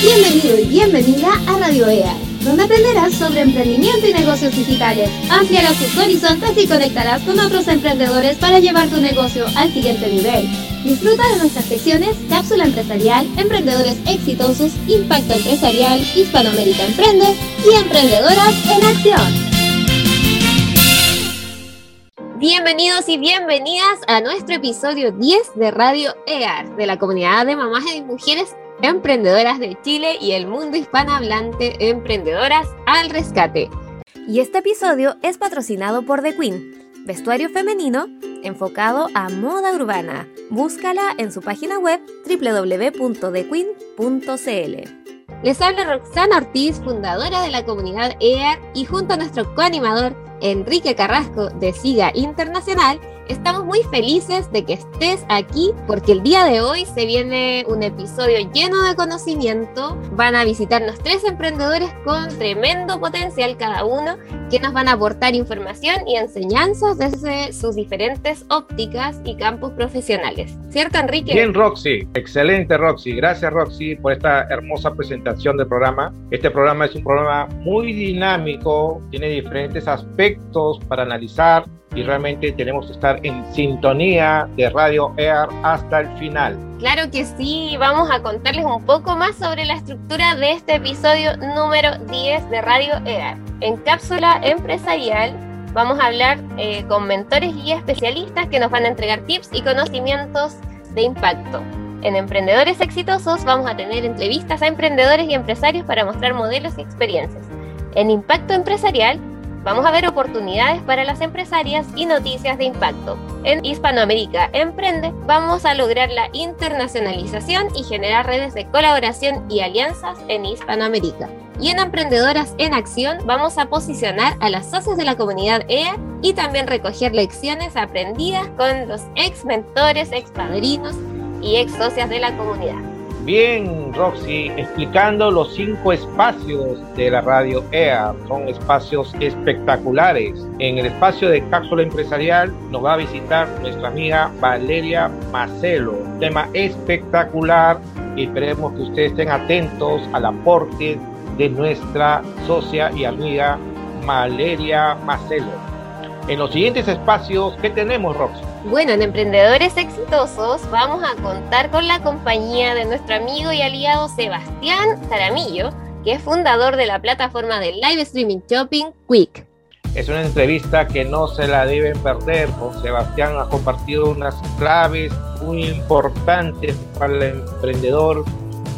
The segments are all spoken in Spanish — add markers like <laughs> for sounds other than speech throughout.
Bienvenido y bienvenida a Radio EA, donde aprenderás sobre emprendimiento y negocios digitales. Ampliarás tus horizontes y conectarás con otros emprendedores para llevar tu negocio al siguiente nivel. Disfruta de nuestras secciones Cápsula Empresarial, Emprendedores Exitosos, Impacto Empresarial, Hispanoamérica Emprende y Emprendedoras en Acción. Bienvenidos y bienvenidas a nuestro episodio 10 de Radio EAR, de la comunidad de mamás y mujeres emprendedoras de Chile y el mundo hispanohablante Emprendedoras al Rescate. Y este episodio es patrocinado por The Queen, vestuario femenino enfocado a moda urbana. Búscala en su página web www.thequeen.cl. Les habla Roxana Ortiz, fundadora de la comunidad EAR y junto a nuestro coanimador Enrique Carrasco de SIGA Internacional, Estamos muy felices de que estés aquí porque el día de hoy se viene un episodio lleno de conocimiento. Van a visitarnos tres emprendedores con tremendo potencial cada uno que nos van a aportar información y enseñanzas desde sus diferentes ópticas y campos profesionales. ¿Cierto, Enrique? Bien, Roxy. Excelente, Roxy. Gracias, Roxy, por esta hermosa presentación del programa. Este programa es un programa muy dinámico, tiene diferentes aspectos para analizar y realmente tenemos que estar en sintonía de Radio Air hasta el final. Claro que sí, vamos a contarles un poco más sobre la estructura de este episodio número 10 de Radio Air. En cápsula empresarial vamos a hablar eh, con mentores y especialistas que nos van a entregar tips y conocimientos de impacto. En Emprendedores Exitosos vamos a tener entrevistas a emprendedores y empresarios para mostrar modelos y experiencias. En Impacto Empresarial Vamos a ver oportunidades para las empresarias y noticias de impacto. En Hispanoamérica Emprende vamos a lograr la internacionalización y generar redes de colaboración y alianzas en Hispanoamérica. Y en Emprendedoras en Acción vamos a posicionar a las socias de la comunidad EA y también recoger lecciones aprendidas con los ex mentores, ex padrinos y ex socias de la comunidad. Bien, Roxy, explicando los cinco espacios de la radio EA. Son espacios espectaculares. En el espacio de cápsula empresarial nos va a visitar nuestra amiga Valeria Macelo. tema espectacular y esperemos que ustedes estén atentos al aporte de nuestra socia y amiga Valeria Macelo. En los siguientes espacios, ¿qué tenemos, Roxy? Bueno, en Emprendedores Exitosos vamos a contar con la compañía de nuestro amigo y aliado Sebastián Jaramillo, que es fundador de la plataforma de live streaming shopping Quick. Es una entrevista que no se la deben perder. Con Sebastián ha compartido unas claves muy importantes para el emprendedor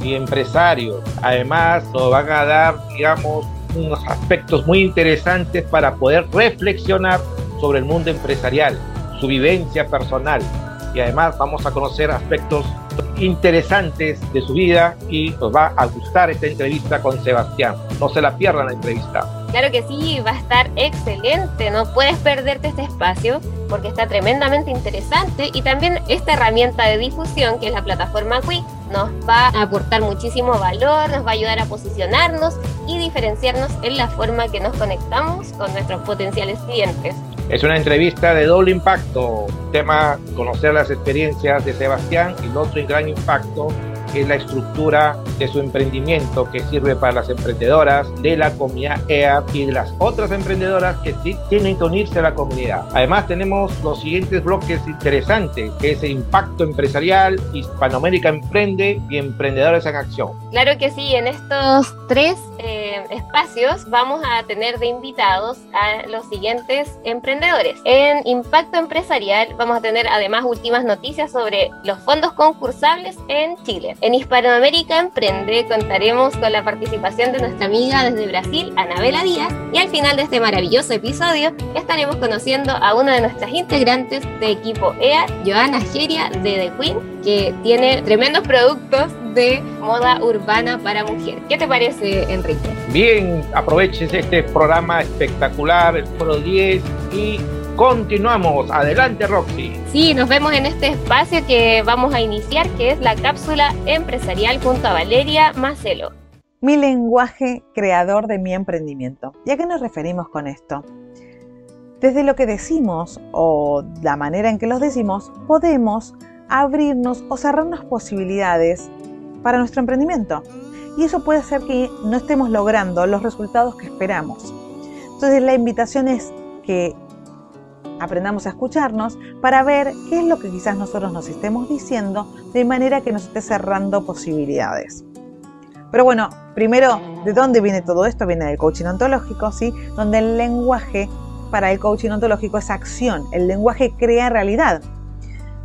y empresario. Además, nos van a dar, digamos, unos aspectos muy interesantes para poder reflexionar sobre el mundo empresarial su vivencia personal y además vamos a conocer aspectos interesantes de su vida y nos va a gustar esta entrevista con Sebastián. No se la pierdan la entrevista. Claro que sí, va a estar excelente, no puedes perderte este espacio porque está tremendamente interesante y también esta herramienta de difusión que es la plataforma Quick nos va a aportar muchísimo valor, nos va a ayudar a posicionarnos y diferenciarnos en la forma que nos conectamos con nuestros potenciales clientes. Es una entrevista de doble impacto. Tema conocer las experiencias de Sebastián y otro gran impacto que es la estructura de su emprendimiento que sirve para las emprendedoras de la comunidad EAP y de las otras emprendedoras que tienen que unirse a la comunidad. Además tenemos los siguientes bloques interesantes, que es el impacto empresarial, Hispanoamérica Emprende y Emprendedores en Acción. Claro que sí, en estos tres eh, espacios vamos a tener de invitados a los siguientes emprendedores. En Impacto Empresarial vamos a tener además últimas noticias sobre los fondos concursables en Chile. En Hispanoamérica Emprende contaremos con la participación de nuestra amiga desde Brasil, Anabela Díaz, y al final de este maravilloso episodio estaremos conociendo a una de nuestras integrantes de equipo EA, Joana Geria de The Queen, que tiene tremendos productos de moda urbana para mujer. ¿Qué te parece, Enrique? Bien, aproveches este programa espectacular, el Foro 10, y Continuamos. Adelante, Roxy. Sí, nos vemos en este espacio que vamos a iniciar, que es la cápsula empresarial junto a Valeria Macelo. Mi lenguaje creador de mi emprendimiento. ¿Y a qué nos referimos con esto? Desde lo que decimos o la manera en que los decimos, podemos abrirnos o cerrarnos posibilidades para nuestro emprendimiento. y eso puede hacer que no estemos logrando los resultados que esperamos. Entonces la invitación es que aprendamos a escucharnos para ver qué es lo que quizás nosotros nos estemos diciendo de manera que nos esté cerrando posibilidades. Pero bueno, primero, ¿de dónde viene todo esto? Viene del coaching ontológico, ¿sí? Donde el lenguaje para el coaching ontológico es acción. El lenguaje crea realidad.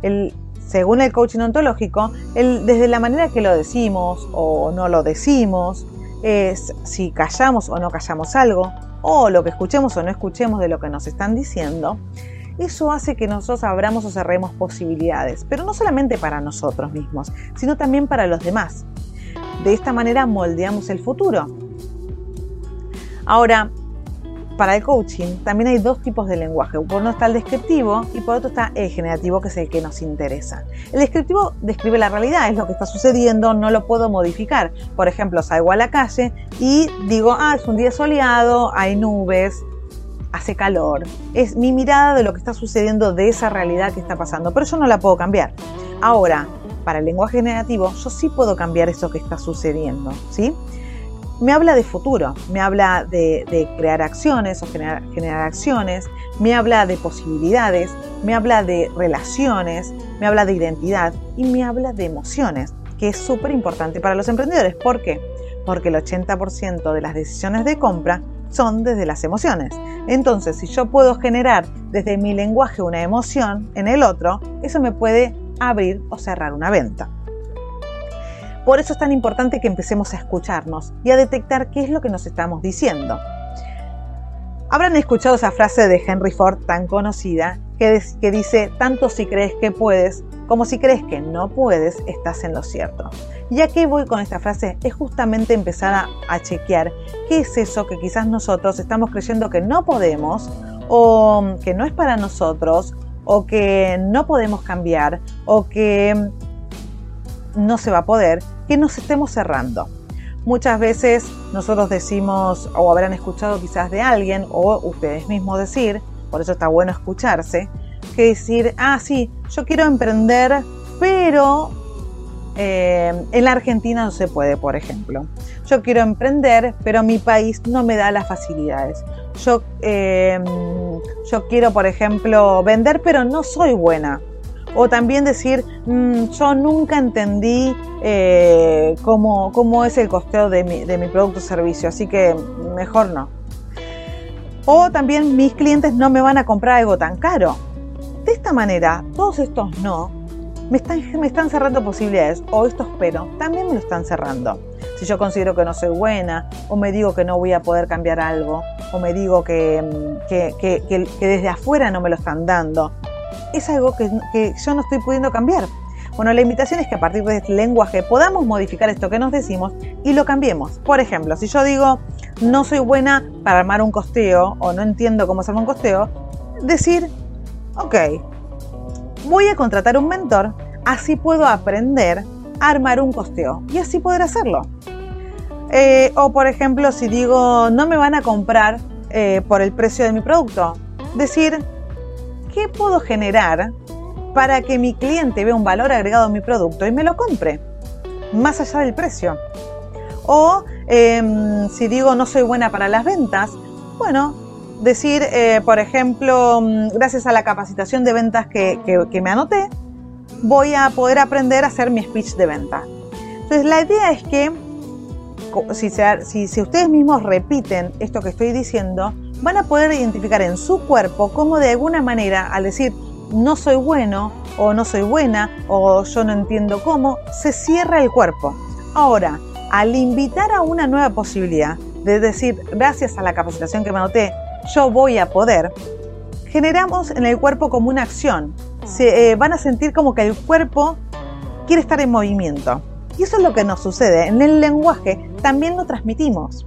El, según el coaching ontológico, el, desde la manera que lo decimos o no lo decimos, es si callamos o no callamos algo, o lo que escuchemos o no escuchemos de lo que nos están diciendo, eso hace que nosotros abramos o cerremos posibilidades, pero no solamente para nosotros mismos, sino también para los demás. De esta manera moldeamos el futuro. Ahora, para el coaching también hay dos tipos de lenguaje. Por uno está el descriptivo y por otro está el generativo, que es el que nos interesa. El descriptivo describe la realidad, es lo que está sucediendo, no lo puedo modificar. Por ejemplo, salgo a la calle y digo, ah, es un día soleado, hay nubes, hace calor. Es mi mirada de lo que está sucediendo, de esa realidad que está pasando, pero yo no la puedo cambiar. Ahora, para el lenguaje generativo, yo sí puedo cambiar eso que está sucediendo, ¿sí? Me habla de futuro, me habla de, crear acciones o generar, generar, acciones, me habla de posibilidades, me habla de relaciones, me habla de identidad y me habla de emociones, que es súper importante para los emprendedores. ¿Por qué? Porque el 80% de las decisiones de compra son desde las emociones. Entonces, si yo puedo generar desde mi lenguaje una emoción en el otro, eso me puede abrir o cerrar una venta. Por eso es tan importante que empecemos a escucharnos y a detectar qué es lo que nos estamos diciendo. Habrán escuchado esa frase de Henry Ford tan conocida que, dice, tanto si crees que puedes como si crees que no puedes, estás en lo cierto. Y a qué voy con esta frase es justamente empezar a, a chequear qué es eso que quizás nosotros estamos creyendo que no podemos o que no es para nosotros o que no podemos cambiar o que no se va a poder, que nos estemos cerrando. Muchas veces nosotros decimos, o habrán escuchado quizás de alguien, o ustedes mismos decir, por eso está bueno escucharse, que decir, ah, sí, yo quiero emprender, pero eh, en la Argentina no se puede, por ejemplo. Yo quiero emprender, pero mi país no me da las facilidades. Yo, eh, yo quiero, por ejemplo, vender, pero no soy buena. O también decir, mm, yo nunca entendí eh, cómo, es el costeo de mi, de mi producto o servicio, así que mejor no. O también mis clientes no me van a comprar algo tan caro. De esta manera, todos estos no me están, me están cerrando posibilidades, o estos pero también me lo están cerrando. Si yo considero que no soy buena, o me digo que no voy a poder cambiar algo, o me digo que, mm, que desde afuera no me lo están dando, es algo que, yo no estoy pudiendo cambiar. Bueno, la invitación es que a partir de este lenguaje podamos modificar esto que nos decimos y lo cambiemos. Por ejemplo, si yo digo no soy buena para armar un costeo o no entiendo cómo se un costeo, decir, ok, voy a contratar un mentor, así puedo aprender a armar un costeo y así poder hacerlo. Eh, o por ejemplo, si digo no me van a comprar eh, por el precio de mi producto, decir, ¿qué puedo generar para que mi cliente vea un valor agregado en mi producto y me lo compre? Más allá del precio. O em, si digo no soy buena para las ventas, bueno, decir, eh, por ejemplo, mm, gracias a la capacitación de ventas que, me anoté, voy a poder aprender a hacer mi speech de venta. Entonces, la idea es que si, ustedes mismos repiten esto que estoy diciendo, van a poder identificar en su cuerpo cómo de alguna manera, al decir no soy bueno o no soy buena o yo no entiendo cómo, se cierra el cuerpo. Ahora, al invitar a una nueva posibilidad, de decir, gracias a la capacitación que me anoté, yo voy a poder, generamos en el cuerpo como una acción. Se, eh, van a sentir como que el cuerpo quiere estar en movimiento. Y eso es lo que nos sucede. En el lenguaje también lo transmitimos.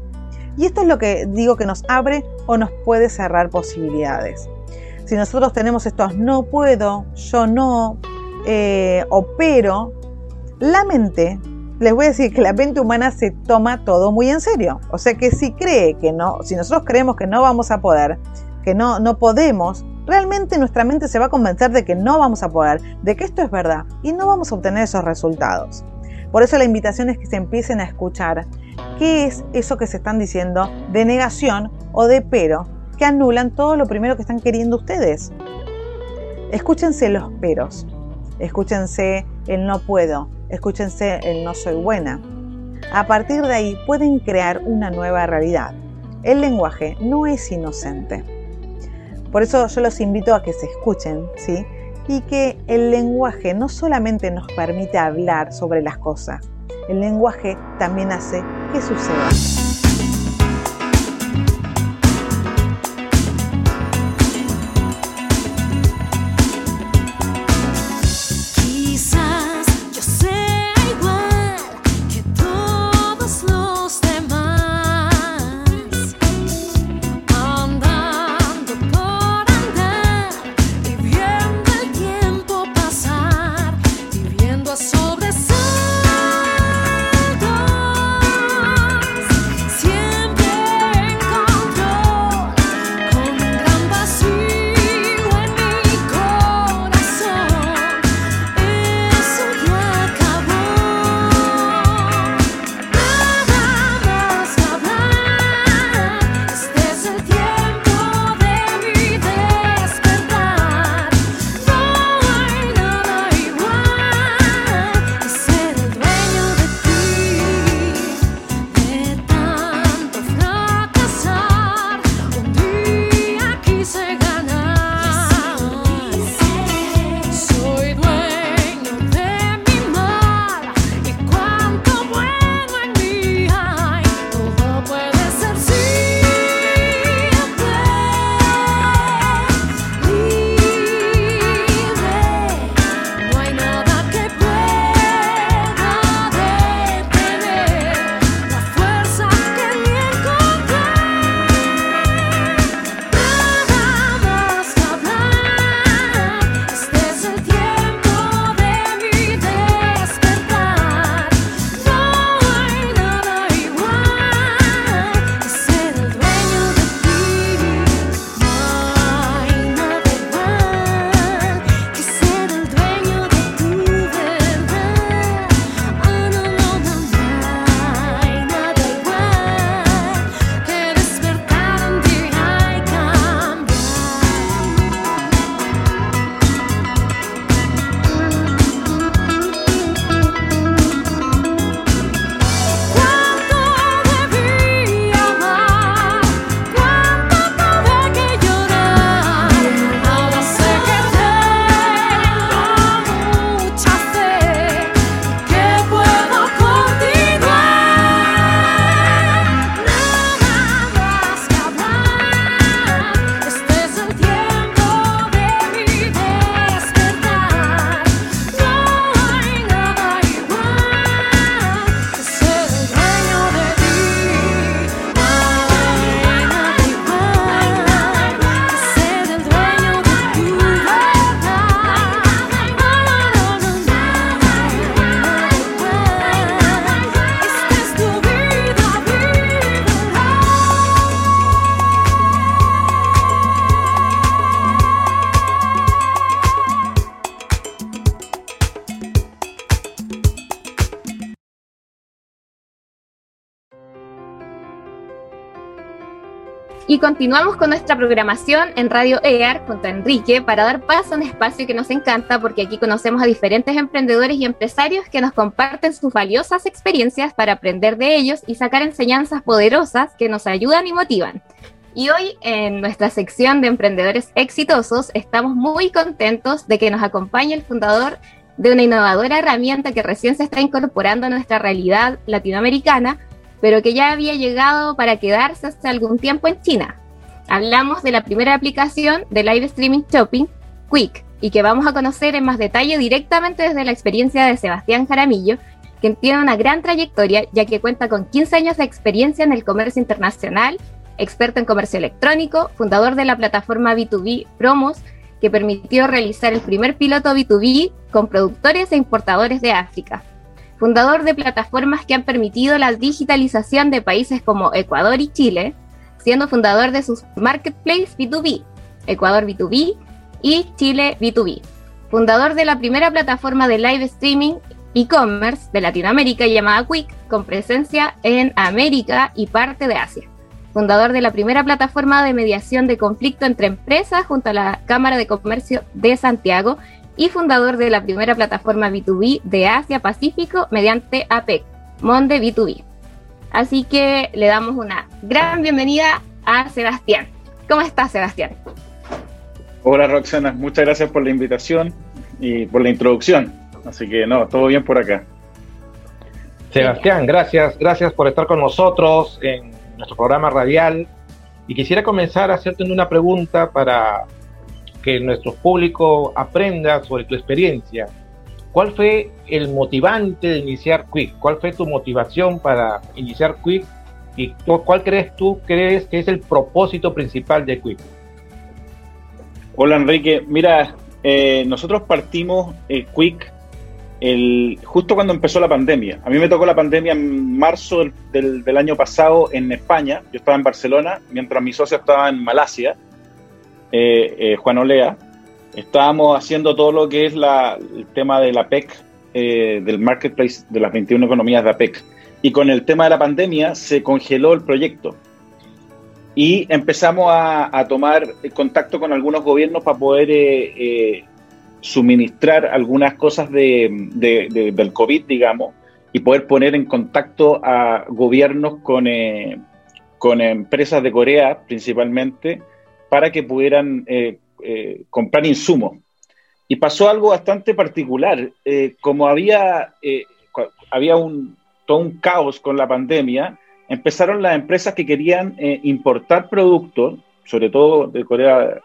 Y esto es lo que digo que nos abre o nos puede cerrar posibilidades. Si nosotros tenemos estos no puedo, yo no, eh, o pero, la mente, les voy a decir que la mente humana se toma todo muy en serio. O sea que si cree que no, si nosotros creemos que no vamos a poder, que no, no podemos, realmente nuestra mente se va a convencer de que no vamos a poder, de que esto es verdad y no vamos a obtener esos resultados. Por eso la invitación es que se empiecen a escuchar qué es eso que se están diciendo de negación o de pero que anulan todo lo primero que están queriendo ustedes. Escúchense los peros, escúchense el no puedo, escúchense el no soy buena. A partir de ahí pueden crear una nueva realidad. El lenguaje no es inocente. Por eso yo los invito a que se escuchen, ¿sí? Y que el lenguaje no solamente nos permite hablar sobre las cosas, el lenguaje también hace que suceda. Continuamos con nuestra programación en Radio EAR junto a Enrique para dar paso a un espacio que nos encanta porque aquí conocemos a diferentes emprendedores y empresarios que nos comparten sus valiosas experiencias para aprender de ellos y sacar enseñanzas poderosas que nos ayudan y motivan. Y hoy en nuestra sección de emprendedores exitosos estamos muy contentos de que nos acompañe el fundador de una innovadora herramienta que recién se está incorporando a nuestra realidad latinoamericana pero que ya había llegado para quedarse hace algún tiempo en China. Hablamos de la primera aplicación de live streaming shopping, Quick, y que vamos a conocer en más detalle directamente desde la experiencia de Sebastián Jaramillo, quien tiene una gran trayectoria ya que cuenta con 15 años de experiencia en el comercio internacional, experto en comercio electrónico, fundador de la plataforma B2B Promos, que permitió realizar el primer piloto B2B con productores e importadores de África fundador de plataformas que han permitido la digitalización de países como Ecuador y Chile, siendo fundador de sus marketplaces B2B, Ecuador B2B y Chile B2B. Fundador de la primera plataforma de live streaming e-commerce de Latinoamérica llamada Quick, con presencia en América y parte de Asia. Fundador de la primera plataforma de mediación de conflicto entre empresas junto a la Cámara de Comercio de Santiago y fundador de la primera plataforma B2B de Asia Pacífico mediante APEC, Monde B2B. Así que le damos una gran bienvenida a Sebastián. ¿Cómo estás, Sebastián? Hola, Roxana. Muchas gracias por la invitación y por la introducción. Así que no, todo bien por acá. Sebastián, gracias, gracias por estar con nosotros en nuestro programa radial. Y quisiera comenzar hacerte una pregunta para que nuestro público aprenda sobre tu experiencia. ¿Cuál fue el motivante de iniciar Quick? ¿Cuál fue tu motivación para iniciar Quick? ¿Y cuál crees tú crees que es el propósito principal de Quick? Hola Enrique, mira, eh, nosotros partimos eh, Quick justo cuando empezó la pandemia. A mí me tocó la pandemia en marzo del, año pasado en España. Yo estaba en Barcelona, mientras mi socio estaba en Malasia, eh, eh, Juan Olea. Estábamos haciendo todo lo que es el tema de la PEC, eh, del marketplace de las 21 economías de APEC. Y con el tema de la pandemia se congeló el proyecto. Y empezamos a, tomar contacto con algunos gobiernos para poder suministrar algunas cosas de, del COVID, digamos, y poder poner en contacto a gobiernos con, con empresas de Corea principalmente para que pudieran eh, eh, comprar insumos. Y pasó algo bastante particular. como había, había un, todo un caos con la pandemia, empezaron las empresas que querían importar productos, sobre todo de Corea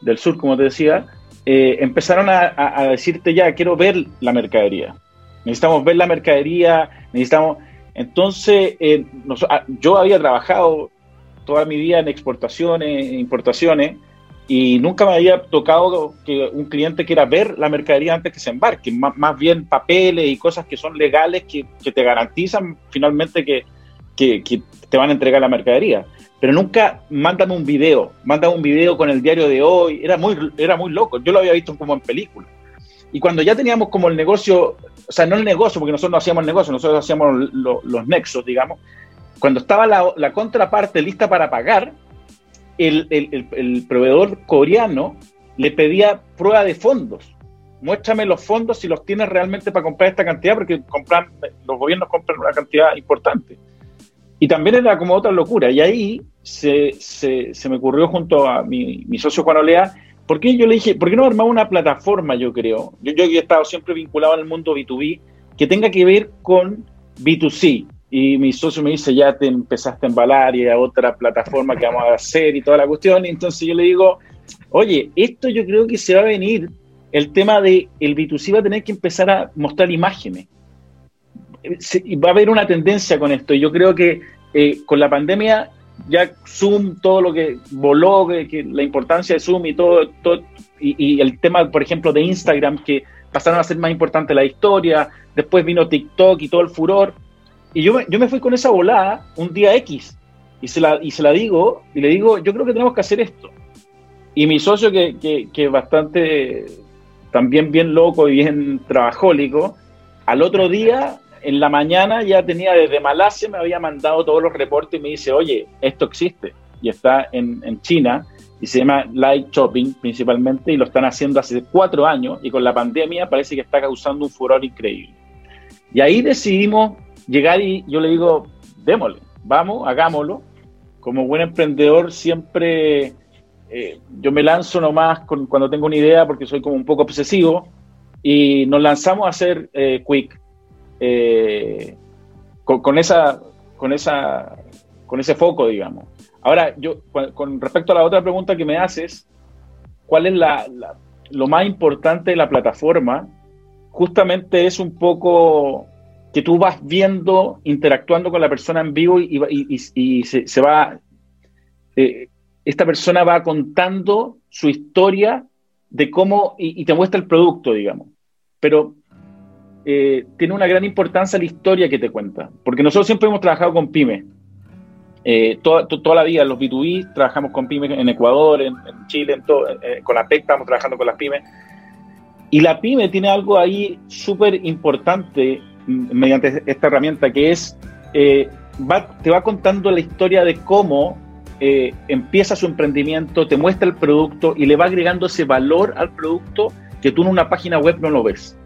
del Sur, como te decía, eh, empezaron a, decirte ya, quiero ver la mercadería. Necesitamos ver la mercadería, necesitamos... Entonces, eh, ah, yo había trabajado toda mi vida en exportaciones, e importaciones, y nunca me había tocado que un cliente quiera ver la mercadería antes que se embarque, más, bien papeles y cosas que son legales que, te garantizan finalmente que, que, te van a entregar la mercadería. Pero nunca mándame un video, mándame un video con el diario de hoy, era muy, era muy loco, yo lo había visto como en película. Y cuando ya teníamos como el negocio, o sea, no el negocio, porque nosotros no hacíamos negocio, nosotros hacíamos los nexos, digamos, cuando estaba la, contraparte lista para pagar, el, proveedor coreano le pedía prueba de fondos. Muéstrame los fondos si los tienes realmente para comprar esta cantidad, porque compran, los gobiernos compran una cantidad importante. Y también era como otra locura. Y ahí se, me ocurrió junto a mi, mi, socio Juan Olea, ¿por qué yo le dije, ¿por qué no armar una plataforma, yo creo? Yo, yo he estado siempre vinculado al mundo B2B, que tenga que ver con B2C. Y mi socio me dice, ya te empezaste a embalar y a otra plataforma que vamos a hacer y toda la cuestión. Y entonces yo le digo, oye, esto yo creo que se va a venir, el tema de el B2C va a tener que empezar a mostrar imágenes. va a haber una tendencia con esto. Yo creo que eh, con la pandemia ya Zoom, todo lo que voló, que, la importancia de Zoom y todo, y, el tema, por ejemplo, de Instagram, que pasaron a ser más importante la historia, después vino TikTok y todo el furor, y yo me, yo me fui con esa volada un día X, y se, la, y se la digo, y le digo, yo creo que tenemos que hacer esto. Y mi socio, que, que, bastante, también bien loco y bien trabajólico, al otro día en la mañana ya tenía desde Malasia, me había mandado todos los reportes y me dice, oye, esto existe y está en, China y se llama Light Shopping principalmente y lo están haciendo hace cuatro años y con la pandemia parece que está causando un furor increíble. Y ahí decidimos llegar y yo le digo, démosle, vamos, hagámoslo. Como buen emprendedor siempre eh, yo me lanzo nomás cuando tengo una idea porque soy como un poco obsesivo y nos lanzamos a hacer eh, Quick eh, con, esa, con, esa, con ese foco, digamos. Ahora, yo, con respecto a la otra pregunta que me haces, ¿cuál es la, lo más importante de la plataforma? Justamente es un poco que tú vas viendo, interactuando con la persona en vivo y, se, va, eh, esta persona va contando su historia de cómo, y, te muestra el producto, digamos. Pero eh, tiene una gran importancia la historia que te cuenta, porque nosotros siempre hemos trabajado con pymes. Eh, toda, toda, la vida, los B2B, trabajamos con pymes en Ecuador, en, Chile, en todo, eh, con la PEC estamos trabajando con las pymes. Y la pyme tiene algo ahí súper importante mediante esta herramienta que es, eh, te va contando la historia de cómo eh, empieza su emprendimiento, te muestra el producto y le va agregando ese valor al producto que tú en una página web no lo ves.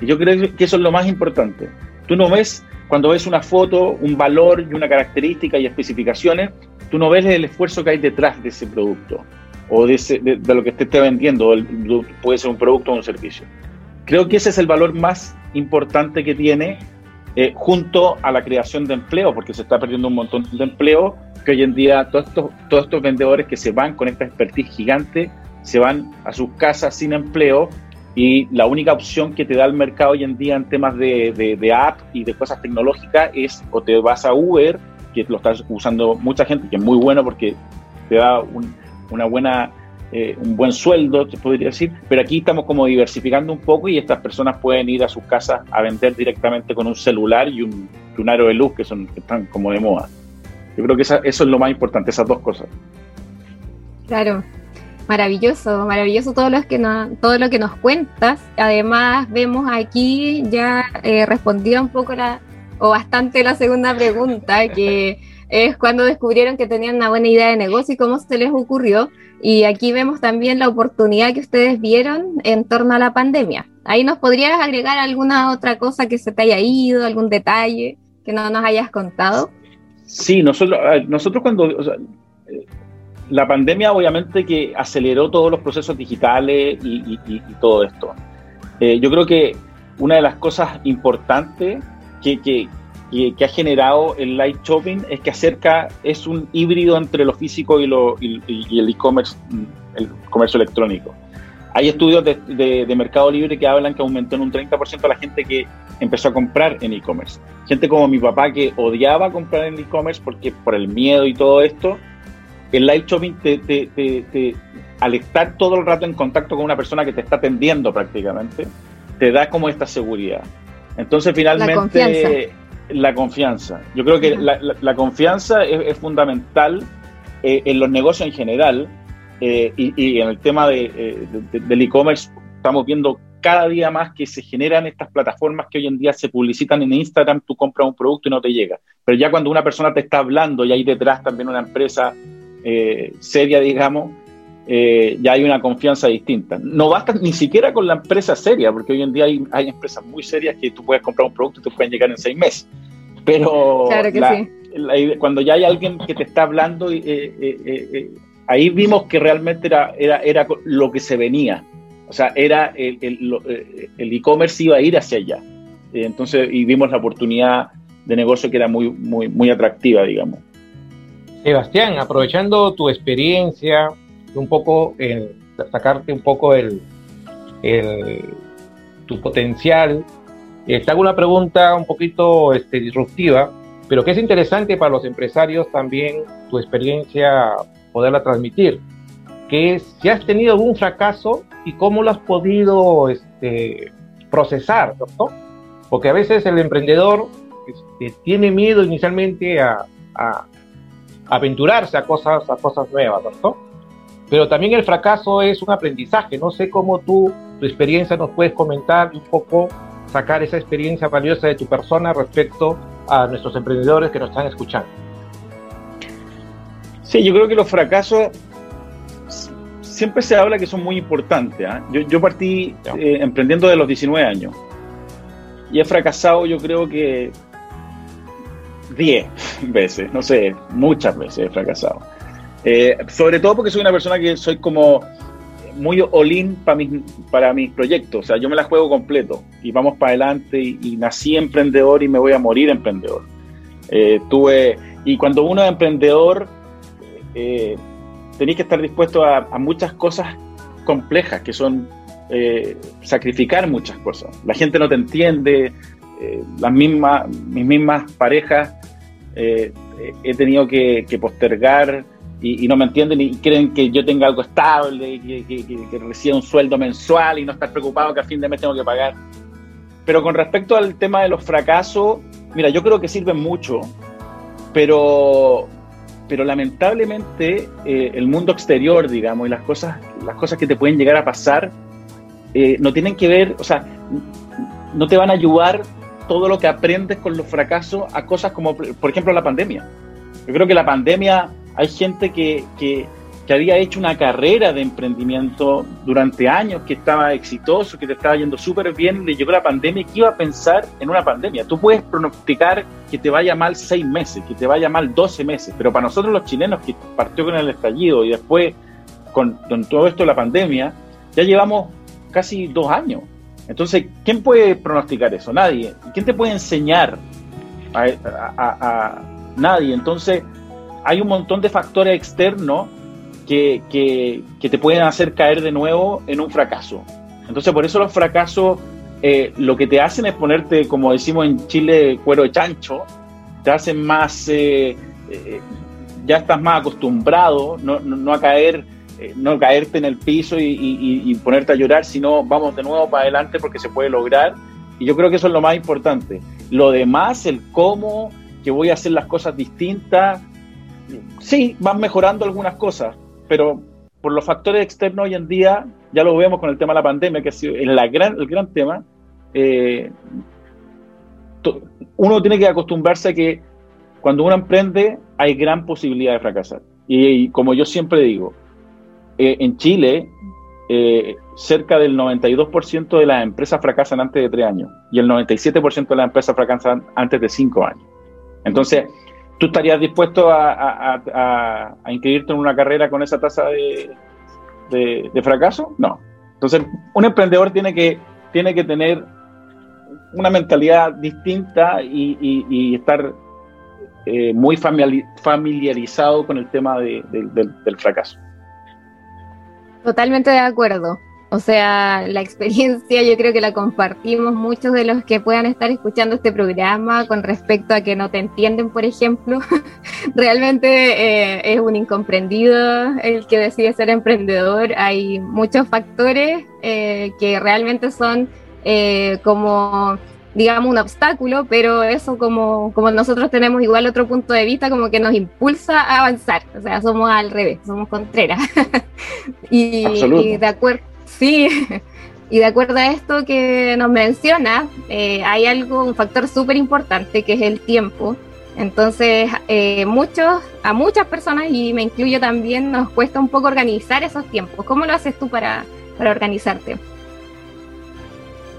Y yo creo que eso es lo más importante. Tú no ves, cuando ves una foto, un valor y una característica y especificaciones, tú no ves el esfuerzo que hay detrás de ese producto o de, lo que te esté vendiendo, puede ser un producto o un servicio. Creo que ese es el valor más importante que tiene eh, junto a la creación de empleo, porque se está perdiendo un montón de empleo, que hoy en día todos estos, todos estos vendedores que se van con esta expertise gigante, se van a sus casas sin empleo y la única opción que te da el mercado hoy en día en temas de, de, app y de cosas tecnológicas es o te vas a Uber, que lo está usando mucha gente, que es muy bueno porque te da una buena eh, un buen sueldo, te podría decir, pero aquí estamos como diversificando un poco y estas personas pueden ir a sus casas a vender directamente con un celular y un, un aro de luz que, son, que están como de moda. Yo creo que eso es lo más importante, esas dos cosas. Claro, maravilloso, maravilloso todo lo que nos, todo lo que nos cuentas. Además, vemos aquí ya eh, respondida un poco la, o bastante la segunda pregunta, que es cuando descubrieron que tenían una buena idea de negocio y cómo se les ocurrió. Y aquí vemos también la oportunidad que ustedes vieron en torno a la pandemia. Ahí nos podrías agregar alguna otra cosa que se te haya ido, algún detalle que no nos hayas contado. Sí, nosotros, nosotros cuando la pandemia obviamente que aceleró todos los procesos digitales y, todo esto. Eh, yo creo que una de las cosas importantes que, que, ha generado el light shopping es que acerca, es un híbrido entre lo físico y, lo, y, el e-commerce, mm, el comercio electrónico. Hay estudios de, de, Mercado Libre que hablan que aumentó en un 30% la gente que empezó a comprar en e-commerce. Gente como mi papá que odiaba comprar en e-commerce porque por el miedo y todo esto, el live shopping te, te, te, al estar todo el rato en contacto con una persona que te está atendiendo prácticamente, te da como esta seguridad. Entonces finalmente la confianza. Yo creo que la, confianza es, fundamental eh, en los negocios en general eh, y, en el tema eh, de, del e-commerce estamos viendo cada día más que se generan estas plataformas que hoy en día se publicitan en Instagram, tú compras un producto y no te llega. Pero ya cuando una persona te está hablando y hay detrás también una empresa seria, digamos, ya hay una confianza distinta. No basta ni siquiera con la empresa seria, porque hoy en día hay, hay, empresas muy serias que tú puedes comprar un producto y te pueden llegar en seis meses. Pero cuando ya hay alguien que te está hablando, eh, eh, eh, ahí vimos que realmente era, era, era lo que se venía. O sea, era el e-commerce iba a ir hacia allá. entonces, y vimos la oportunidad de negocio que era muy, muy, muy atractiva, digamos. Sebastián, aprovechando tu experiencia, un poco, sacarte un poco el, el, tu potencial eh, te hago una pregunta un poquito este, disruptiva, pero que es interesante para los empresarios también tu experiencia poderla transmitir, que es si has tenido algún fracaso y cómo lo has podido este, procesar, ¿no? Porque a veces el emprendedor este, tiene miedo inicialmente a, a, aventurarse a cosas, a cosas nuevas, ¿no? Pero también el fracaso es un aprendizaje. No sé cómo tú, tu experiencia nos puedes comentar un poco sacar esa experiencia valiosa de tu persona respecto a nuestros emprendedores que nos están escuchando. Sí, yo creo que los fracasos siempre se habla que son muy importantes. ¿ah? Yo, partí eh, emprendiendo de los 19 años y he fracasado yo creo que 10 <laughs> veces, no sé, muchas veces he fracasado. Eh, sobre todo porque soy una persona que soy como muy all-in para mis, para mis proyectos. O sea, yo me la juego completo y vamos para adelante. Y, nací emprendedor y me voy a morir emprendedor. Eh, tuve, y cuando uno es emprendedor, eh, tenéis que estar dispuesto a, muchas cosas complejas, que son eh, sacrificar muchas cosas. La gente no te entiende, las mismas, mis mismas parejas he tenido que postergar y, no me entienden y creen que yo tenga algo estable, que, que, reciba un sueldo mensual y no estar preocupado que a fin de mes tengo que pagar. Pero con respecto al tema de los fracasos, mira, yo creo que sirven mucho, pero, pero lamentablemente eh, el mundo exterior, digamos, y las cosas, las cosas que te pueden llegar a pasar, eh, no tienen que ver, o sea, no te van a ayudar todo lo que aprendes con los fracasos a cosas como, por ejemplo, la pandemia. Yo creo que la pandemia, hay gente que, que, había hecho una carrera de emprendimiento durante años, que estaba exitoso, que te estaba yendo súper bien, le llegó la pandemia y que iba a pensar en una pandemia. Tú puedes pronosticar que te vaya mal seis meses, que te vaya mal doce meses, pero para nosotros los chilenos que partió con el estallido y después con, todo esto de la pandemia, ya llevamos casi dos años. Entonces, ¿quién puede pronosticar eso? Nadie. ¿Quién te puede enseñar? A nadie. Entonces, hay un montón de factores externos que, que, te pueden hacer caer de nuevo en un fracaso. Entonces, por eso los fracasos eh, lo que te hacen es ponerte, como decimos en Chile, cuero de chancho, te hacen más, eh, eh, ya estás más acostumbrado, no, no, a caer, no caerte en el piso y, y, ponerte a llorar, sino vamos de nuevo para adelante porque se puede lograr. Y yo creo que eso es lo más importante. Lo demás, el cómo, que voy a hacer las cosas distintas, sí, van mejorando algunas cosas, pero por los factores externos hoy en día, ya lo vemos con el tema de la pandemia, que ha sido el gran, el gran tema, eh, uno tiene que acostumbrarse a que cuando uno emprende hay gran posibilidad de fracasar. Y, como yo siempre digo, eh, en Chile eh, cerca del 92% de las empresas fracasan antes de tres años y el 97% de las empresas fracasan antes de cinco años. Entonces, ¿Tú estarías dispuesto a, inscribirte en una carrera con esa tasa de, fracaso? No. Entonces, un emprendedor tiene que, tiene que tener una mentalidad distinta y, estar eh, muy familiarizado con el tema del fracaso. Totalmente de acuerdo. O sea, la experiencia yo creo que la compartimos muchos de los que puedan estar escuchando este programa con respecto a que no te entienden, por ejemplo. <laughs> Realmente eh, es un incomprendido el que decide ser emprendedor. Hay muchos factores eh, que realmente son eh, como digamos, un obstáculo, pero eso como, como nosotros tenemos igual otro punto de vista, como que nos impulsa a avanzar. O sea, somos al revés, somos contreras. <laughs> y, y, de acuerdo Sí, <laughs> y de acuerdo a esto que nos menciona, eh, hay algo, un factor súper importante que es el tiempo. Entonces, eh, muchos, a muchas personas, y me incluyo también, nos cuesta un poco organizar esos tiempos. ¿Cómo lo haces tú para, para organizarte?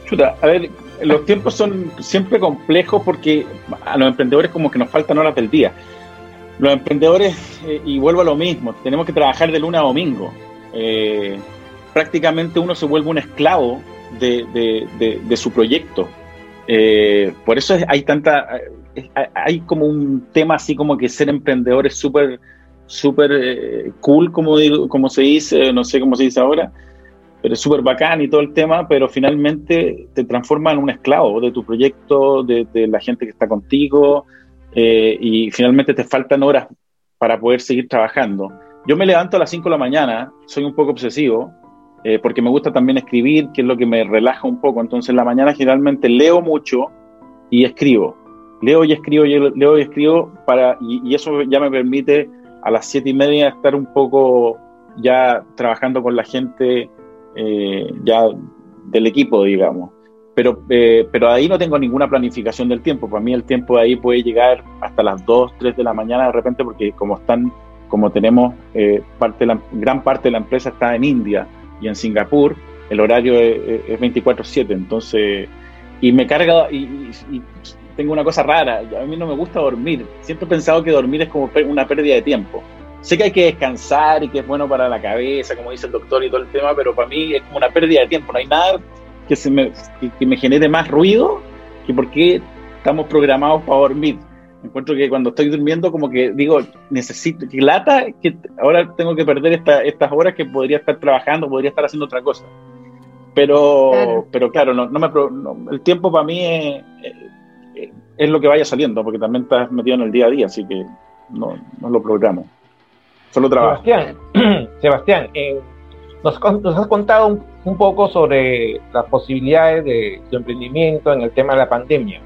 Chuta, a ver, los tiempos son siempre complejos porque a los emprendedores como que nos faltan horas del día. Los emprendedores, eh, y vuelvo a lo mismo, tenemos que trabajar de lunes a domingo. Eh, prácticamente uno se vuelve un esclavo de, su proyecto. Eh, por eso hay tanta, eh, hay como un tema así como que ser emprendedor es súper, súper eh, cool, como, se dice, no sé cómo se dice ahora, pero es súper bacán y todo el tema, pero finalmente te transforma en un esclavo de tu proyecto, de, la gente que está contigo, y finalmente te faltan horas para poder seguir trabajando. Yo me levanto a las 5 de la mañana, soy un poco obsesivo, eh, porque me gusta también escribir, que es lo que me relaja un poco. Entonces, en la mañana generalmente leo mucho y escribo. Leo y escribo, leo y escribo, para, y, eso ya me permite a las siete y media estar un poco ya trabajando con la gente eh, ya del equipo, digamos. Pero, eh, pero ahí no tengo ninguna planificación del tiempo. Para mí el tiempo de ahí puede llegar hasta las 2, 3 de la mañana de repente, porque como están, como tenemos parte la, gran parte de la empresa está en India, y en Singapur el horario es, 24/7, entonces, y me carga, y, tengo una cosa rara, a mí no me gusta dormir, siempre he pensado que dormir es como una pérdida de tiempo. Sé que hay que descansar y que es bueno para la cabeza, como dice el doctor y todo el tema, pero para mí es como una pérdida de tiempo, no hay nada que, se me, que me genere más ruido que porque estamos programados para dormir encuentro que cuando estoy durmiendo como que digo, necesito, que lata, que ahora tengo que perder estas horas que podría estar trabajando, podría estar haciendo otra cosa. Pero claro, pero claro no, no me, el tiempo para mí es, es, lo que vaya saliendo, porque también estás metido en el día a día, así que no, no lo programo. Solo trabajo. Sebastián, <clears throat> Sebastián eh, nos, nos, has contado un, un poco sobre las posibilidades de tu emprendimiento en el tema de la pandemia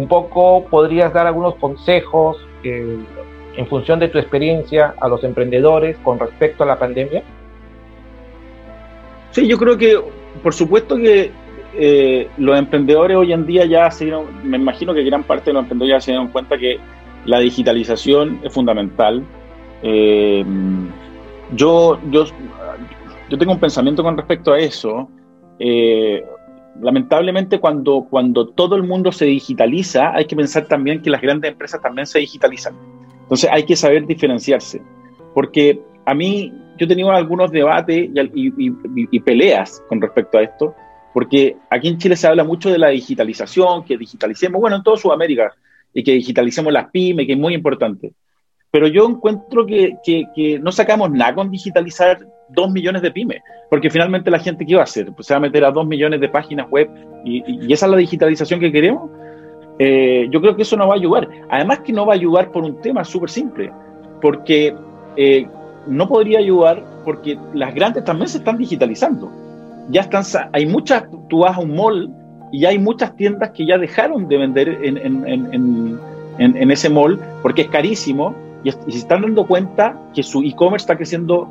un poco podrías dar algunos consejos eh, en función de tu experiencia a los emprendedores con respecto a la pandemia. Sí, yo creo que por supuesto que eh, los emprendedores hoy en día ya se dieron, me imagino que gran parte de los emprendedores ya se dieron cuenta que la digitalización es fundamental. Eh, yo, yo, yo tengo un pensamiento con respecto a eso. Lamentablemente cuando, cuando todo el mundo se digitaliza, hay que pensar también que las grandes empresas también se digitalizan. Entonces hay que saber diferenciarse. Porque a mí, yo he tenido algunos debates y peleas con respecto a esto, porque aquí en Chile se habla mucho de la digitalización, que digitalicemos, bueno, en toda Sudamérica, y que digitalicemos las pymes, que es muy importante. Pero yo encuentro que, no sacamos nada con digitalizar dos millones de pymes, porque finalmente la gente, ¿qué va a hacer? Pues se va a meter a dos millones de páginas web y, esa es la digitalización que queremos. Eh, yo creo que eso no va a ayudar. Además que no va a ayudar por un tema súper simple, porque eh, no podría ayudar porque las grandes también se están digitalizando ya están, hay muchas, tú vas a un mall y hay muchas tiendas que ya dejaron de vender en, en, en, en ese mall porque es carísimo y, se están dando cuenta que su e-commerce está creciendo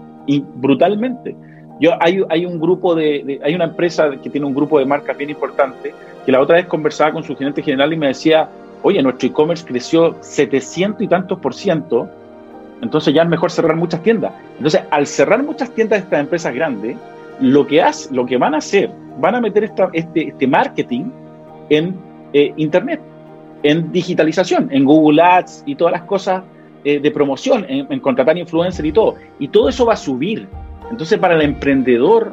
brutalmente. Yo, hay, hay un grupo de, hay una empresa que tiene un grupo de marcas bien importante que la otra vez conversaba con su gerente general y me decía, oye, nuestro e-commerce creció 700 y tantos por ciento, entonces ya es mejor cerrar muchas tiendas. Entonces, al cerrar muchas tiendas de estas empresas grandes, lo que, hace, lo que van a hacer, van a meter este, este marketing en eh, Internet, en digitalización, en Google Ads y todas las cosas eh, de promoción, en, contratar influencer y todo. Y todo eso va a subir. Entonces, para el emprendedor,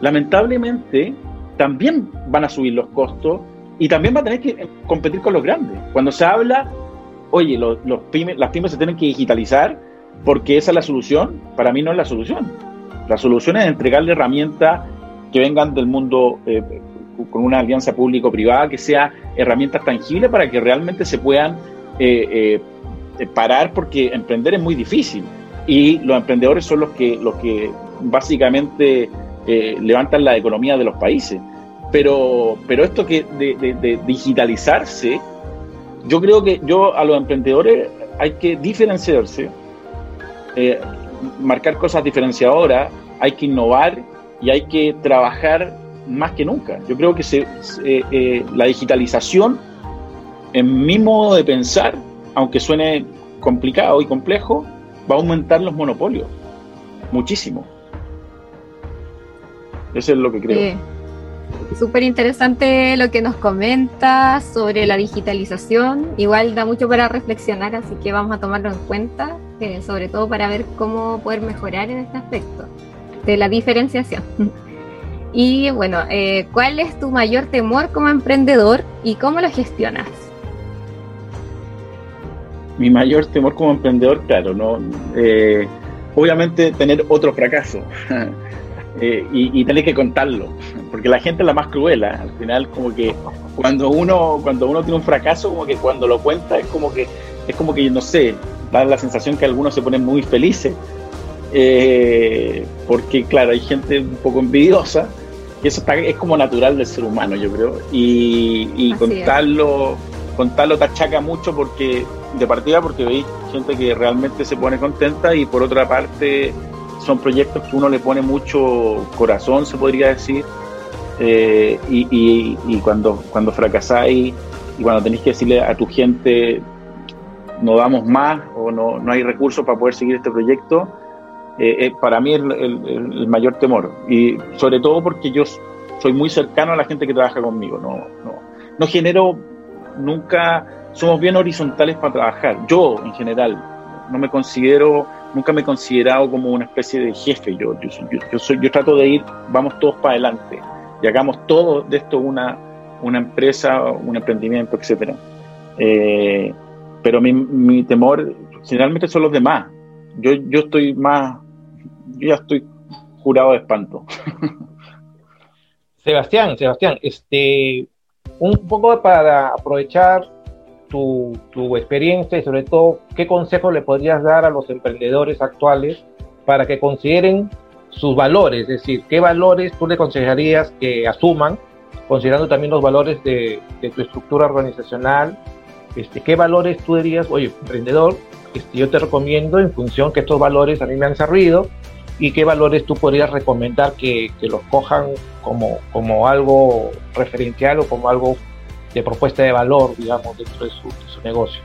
lamentablemente, también van a subir los costos y también va a tener que eh, competir con los grandes. Cuando se habla, oye, los, las pymes se tienen que digitalizar porque esa es la solución, para mí no es la solución la solución es entregarle herramientas que vengan del mundo eh, con una alianza público-privada, que sea herramientas tangibles para que realmente se puedan parar, porque emprender es muy difícil y los emprendedores son los que, los que básicamente levantan la economía de los países. Pero, pero esto que de, digitalizarse, yo creo que yo a los emprendedores hay que diferenciarse, marcar cosas diferenciadoras, hay que innovar y hay que trabajar más que nunca. Yo creo que se, eh, eh, la digitalización, en mi modo de pensar, aunque suene complicado y complejo, va a aumentar los monopolios muchísimo. Eso es lo que creo. Súper interesante lo que nos comentas sobre la digitalización. Igual da mucho para reflexionar, así que vamos a tomarlo en cuenta, eh, sobre todo para ver cómo poder mejorar en este aspecto de la diferenciación. <laughs> Y bueno, eh, ¿cuál es tu mayor temor como emprendedor y cómo lo gestionas? Mi mayor temor como emprendedor, claro, no, eh, obviamente tener otro fracaso <laughs> eh, y, tener que contarlo, porque la gente es la más cruela. Al final, como que cuando uno cuando uno tiene un fracaso, como que cuando lo cuenta es como que es como que no sé, da la sensación que algunos se ponen muy felices eh, porque claro, hay gente un poco envidiosa, y eso es como natural del ser humano, yo creo, y, contarlo, contarlo te achaca mucho porque, de partida, porque veis gente que realmente se pone contenta, y por otra parte, son proyectos que uno le pone mucho corazón, se podría decir, eh, y, cuando, cuando fracasáis y cuando tenéis que decirle a tu gente no damos más o no, no hay recursos para poder seguir este proyecto, eh, eh, para mí es el, mayor temor. Y sobre todo porque yo soy muy cercano a la gente que trabaja conmigo. No, no, no genero nunca, somos bien horizontales para trabajar. Yo, en general, no me considero, nunca me he considerado como una especie de jefe. Yo, yo, soy, yo trato de ir, vamos todos para adelante y hagamos todo de esto una, una empresa, un emprendimiento, etcétera. Eh, pero mi, mi temor generalmente son los demás. Yo, yo estoy más yo ya estoy jurado de espanto. <laughs> Sebastián, Sebastián, este, un poco para aprovechar tu, tu, experiencia y sobre todo qué consejos le podrías dar a los emprendedores actuales para que consideren sus valores, es decir, qué valores tú le aconsejarías que asuman, considerando también los valores de, de tu estructura organizacional, este, qué valores tú dirías, oye, emprendedor, este, yo te recomiendo en función que estos valores a mí me han servido y qué valores tú podrías recomendar que, los cojan como, como algo referencial o como algo de propuesta de valor, digamos, dentro de su, negocio.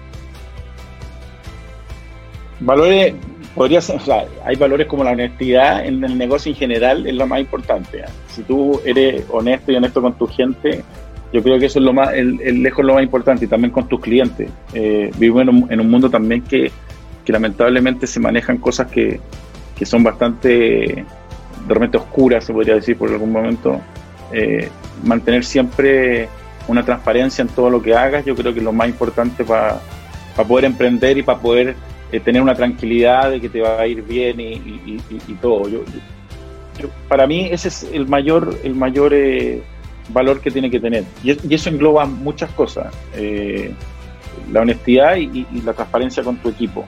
Valores, podría ser, o sea, hay valores como la honestidad en el negocio en general, es lo más importante. ¿eh? Si tú eres honesto y honesto con tu gente, yo creo que eso es lo más, el, lejos lo más importante y también con tus clientes. Eh, vivimos en un, mundo también que, que, lamentablemente se manejan cosas que, que son bastante, de repente oscuras, se podría decir por algún momento. Eh, mantener siempre una transparencia en todo lo que hagas, yo creo que es lo más importante para poder emprender y para poder eh, tener una tranquilidad de que te va a ir bien y, todo. Yo, para mí ese es el mayor, el mayor eh, valor que tiene que tener. Y, eso engloba muchas cosas. Eh, la honestidad y, la transparencia con tu equipo.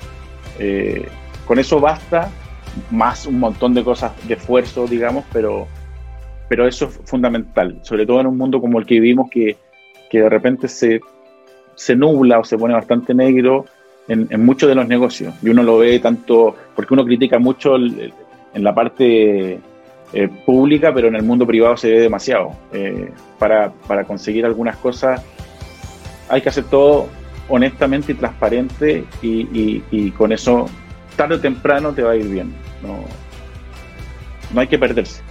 con eso basta, más un montón de cosas de esfuerzo, digamos, pero, pero eso es fundamental, sobre todo en un mundo como el que vivimos que que de repente se, se nubla o se pone bastante negro en, muchos de los negocios. Y uno lo ve tanto, porque uno critica mucho en la parte eh, pública, pero en el mundo privado se ve demasiado. Eh, para, conseguir algunas cosas hay que hacer todo honestamente y transparente y, con eso tarde o temprano te va a ir bien. No, no hay que perderse.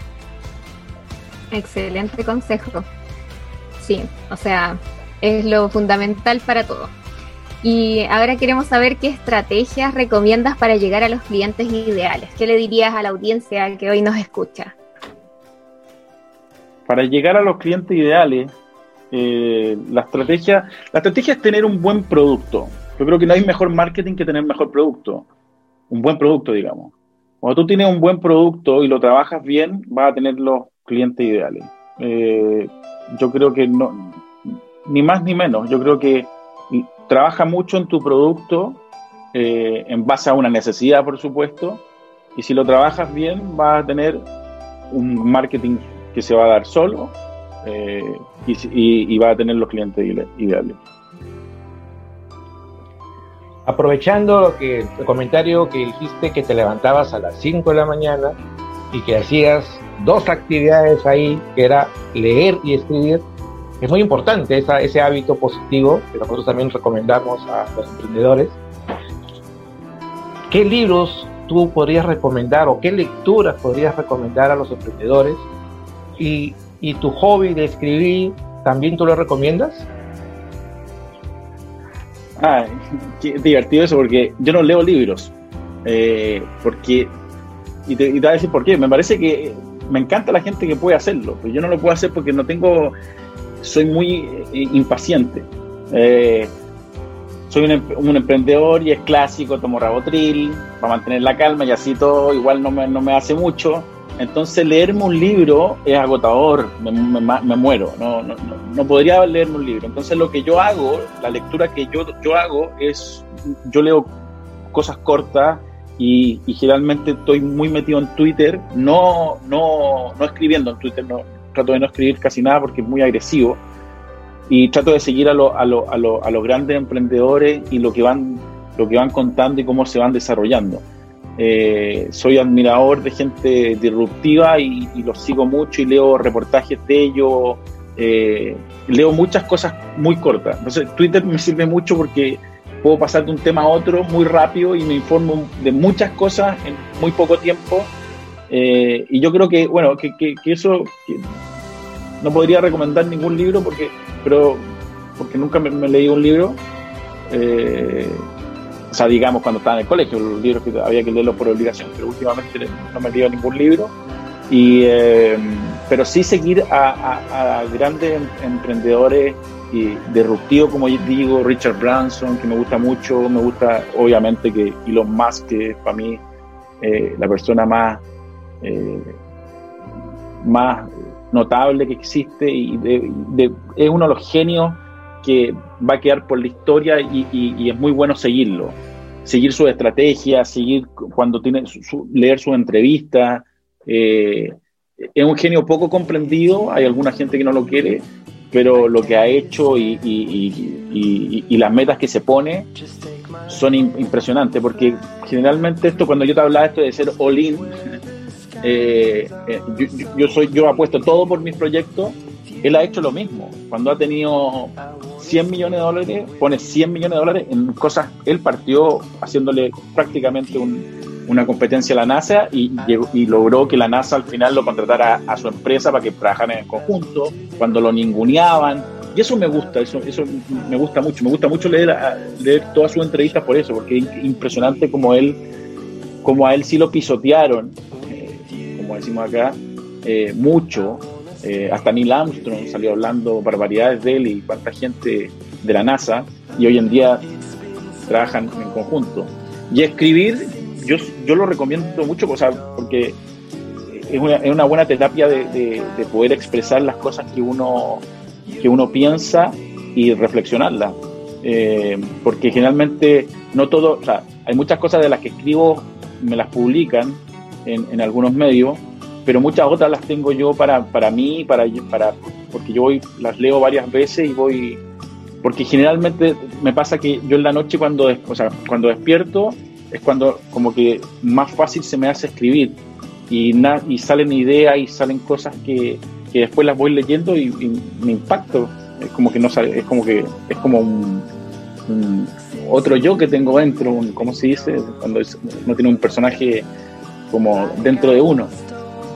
Excelente consejo. Sí, o sea, es lo fundamental para todo. Y ahora queremos saber qué estrategias recomiendas para llegar a los clientes ideales. ¿Qué le dirías a la audiencia que hoy nos escucha? Para llegar a los clientes ideales, eh, la estrategia, la estrategia es tener un buen producto. Yo creo que no hay mejor marketing que tener mejor producto. Un buen producto, digamos. Cuando tú tienes un buen producto y lo trabajas bien, vas a tener los clientes ideales. Eh, yo creo que no, ni más ni menos. Yo creo que trabaja mucho en tu producto eh, en base a una necesidad, por supuesto, y si lo trabajas bien, vas a tener un marketing que se va a dar solo eh, y, y, va a tener los clientes ideales. Aprovechando que, el comentario que dijiste que te levantabas a las 5 de la mañana y que hacías dos actividades ahí, que era leer y escribir. Es muy importante esa, ese hábito positivo que nosotros también recomendamos a los emprendedores. ¿Qué libros tú podrías recomendar o qué lecturas podrías recomendar a los emprendedores? ¿Y, y tu hobby de escribir también tú lo recomiendas? Ah, qué divertido eso, porque yo no leo libros. Eh, porque, y te, y te, voy a decir por qué, me parece que me encanta la gente que puede hacerlo, pero yo no lo puedo hacer porque no tengo, soy muy eh, impaciente. Eh, soy un, emprendedor y es clásico, tomo rabotril para mantener la calma y así todo igual no me, no me hace mucho. Entonces leerme un libro es agotador, me, me, muero, no, no, no, podría leerme un libro. Entonces lo que yo hago, la lectura que yo, yo hago es, yo leo cosas cortas, y, generalmente estoy muy metido en Twitter, no, no, no escribiendo en Twitter, no, trato de no escribir casi nada porque es muy agresivo y trato de seguir a, lo, a, lo, a, lo, a los grandes emprendedores y lo que van lo que van contando y cómo se van desarrollando. Eh, soy admirador de gente disruptiva y, los sigo mucho y leo reportajes de ellos, eh, leo muchas cosas muy cortas. Entonces Twitter me sirve mucho porque puedo pasar de un tema a otro muy rápido y me informo de muchas cosas en muy poco tiempo. Eh, y yo creo que, bueno, que, eso no podría recomendar ningún libro porque, pero, porque nunca me, leí un libro. Eh, o sea, digamos, cuando estaba en el colegio, los libros que había que leerlos por obligación, pero últimamente no me he leído ningún libro. Y, eh, pero sí seguir a, a grandes emprendedores y disruptivo, como digo, Richard Branson, que me gusta mucho, me gusta obviamente que Elon Musk, que es para mí eh, la persona más, eh, más notable que existe y es uno de los genios que va a quedar por la historia y, es muy bueno seguirlo, seguir su estrategia, seguir cuando tiene leer sus entrevistas. Eh, es un genio poco comprendido, hay alguna gente que no lo quiere, pero lo que ha hecho y, las metas que se pone son impresionantes, porque generalmente esto, cuando yo te hablaba esto de ser all-in, <laughs> eh, eh, yo, soy, yo apuesto todo por mis proyectos, él ha hecho lo mismo. Cuando ha tenido 100 millones de dólares, pone 100 millones de dólares en cosas, él partió haciéndole prácticamente una competencia a la NASA y, y, logró que la NASA al final lo contratara a, su empresa para que trabajaran en conjunto, cuando lo ninguneaban. Y eso me gusta, eso, eso me gusta mucho. Me gusta mucho leer, leer todas sus entrevistas por eso, porque es impresionante como él, como a él sí lo pisotearon como decimos acá, eh, mucho. Eh, hasta Neil Armstrong salió hablando barbaridades de él y cuánta gente de la NASA, y hoy en día trabajan en conjunto. Y escribir, yo, yo lo recomiendo mucho, porque es una, es una buena terapia de, de, poder expresar las cosas que uno, que uno piensa y reflexionarlas. Eh, porque generalmente no todo, hay muchas cosas de las que escribo, me las publican, en, algunos medios, pero muchas otras las tengo yo para, para mí, para, para, porque yo voy, las leo varias veces y voy, porque generalmente me pasa que yo en la noche cuando, o sea, cuando despierto es cuando como que más fácil se me hace escribir y, y salen ideas y salen cosas que, que después las voy leyendo y, me impacto. Es como que no es como que es como un, otro yo que tengo dentro, un, ¿cómo se dice? Cuando no tiene un personaje como dentro de uno.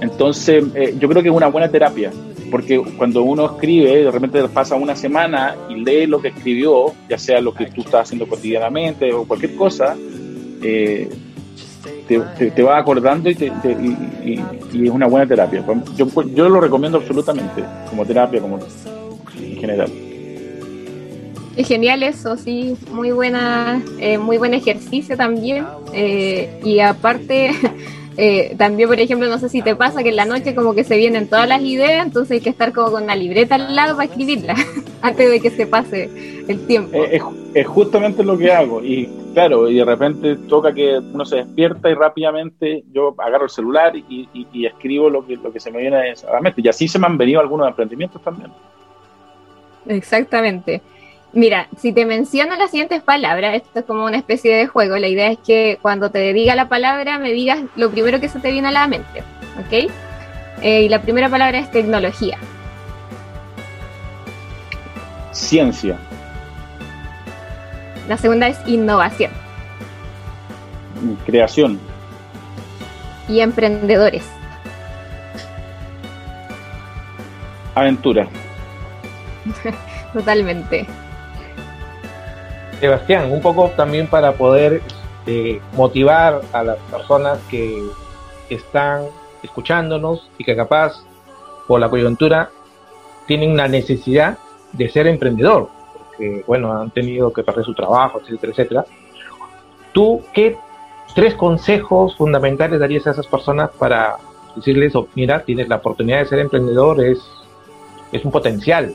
Entonces, eh, yo creo que es una buena terapia, porque cuando uno escribe, de repente pasa una semana y lee lo que escribió, ya sea lo que tú estás haciendo cotidianamente o cualquier cosa, eh, te, te, va acordando y, y, es una buena terapia. Yo, lo recomiendo absolutamente, como terapia, como en general. Es genial eso, sí, muy buena, eh, muy buen ejercicio también. y aparte, <laughs> Eh, también, por ejemplo, no sé si te pasa que en la noche como que se vienen todas las ideas, entonces hay que estar como con una libreta al lado para escribirla <laughs> antes de que se pase el tiempo. Eh, es, justamente lo que hago y claro, y de repente toca que uno se despierta y rápidamente yo agarro el celular y, escribo lo que, lo que se me viene a la mente. Y así se me han venido algunos emprendimientos también. Exactamente. Mira, si te menciono las siguientes palabras, esto es como una especie de juego. La idea es que cuando te diga la palabra, me digas lo primero que se te viene a la mente. ¿Ok? Eh, y la primera palabra es tecnología. Ciencia. La segunda es innovación. Creación. Y emprendedores. Aventura. <laughs> Totalmente. Sebastián, un poco también para poder eh, motivar a las personas que están escuchándonos y que capaz por la coyuntura tienen la necesidad de ser emprendedor, porque bueno, han tenido que perder su trabajo, etcétera, etcétera. ¿Tú qué tres consejos fundamentales darías a esas personas para decirles, oh, mira, tienes la oportunidad de ser emprendedor, es, es un potencial,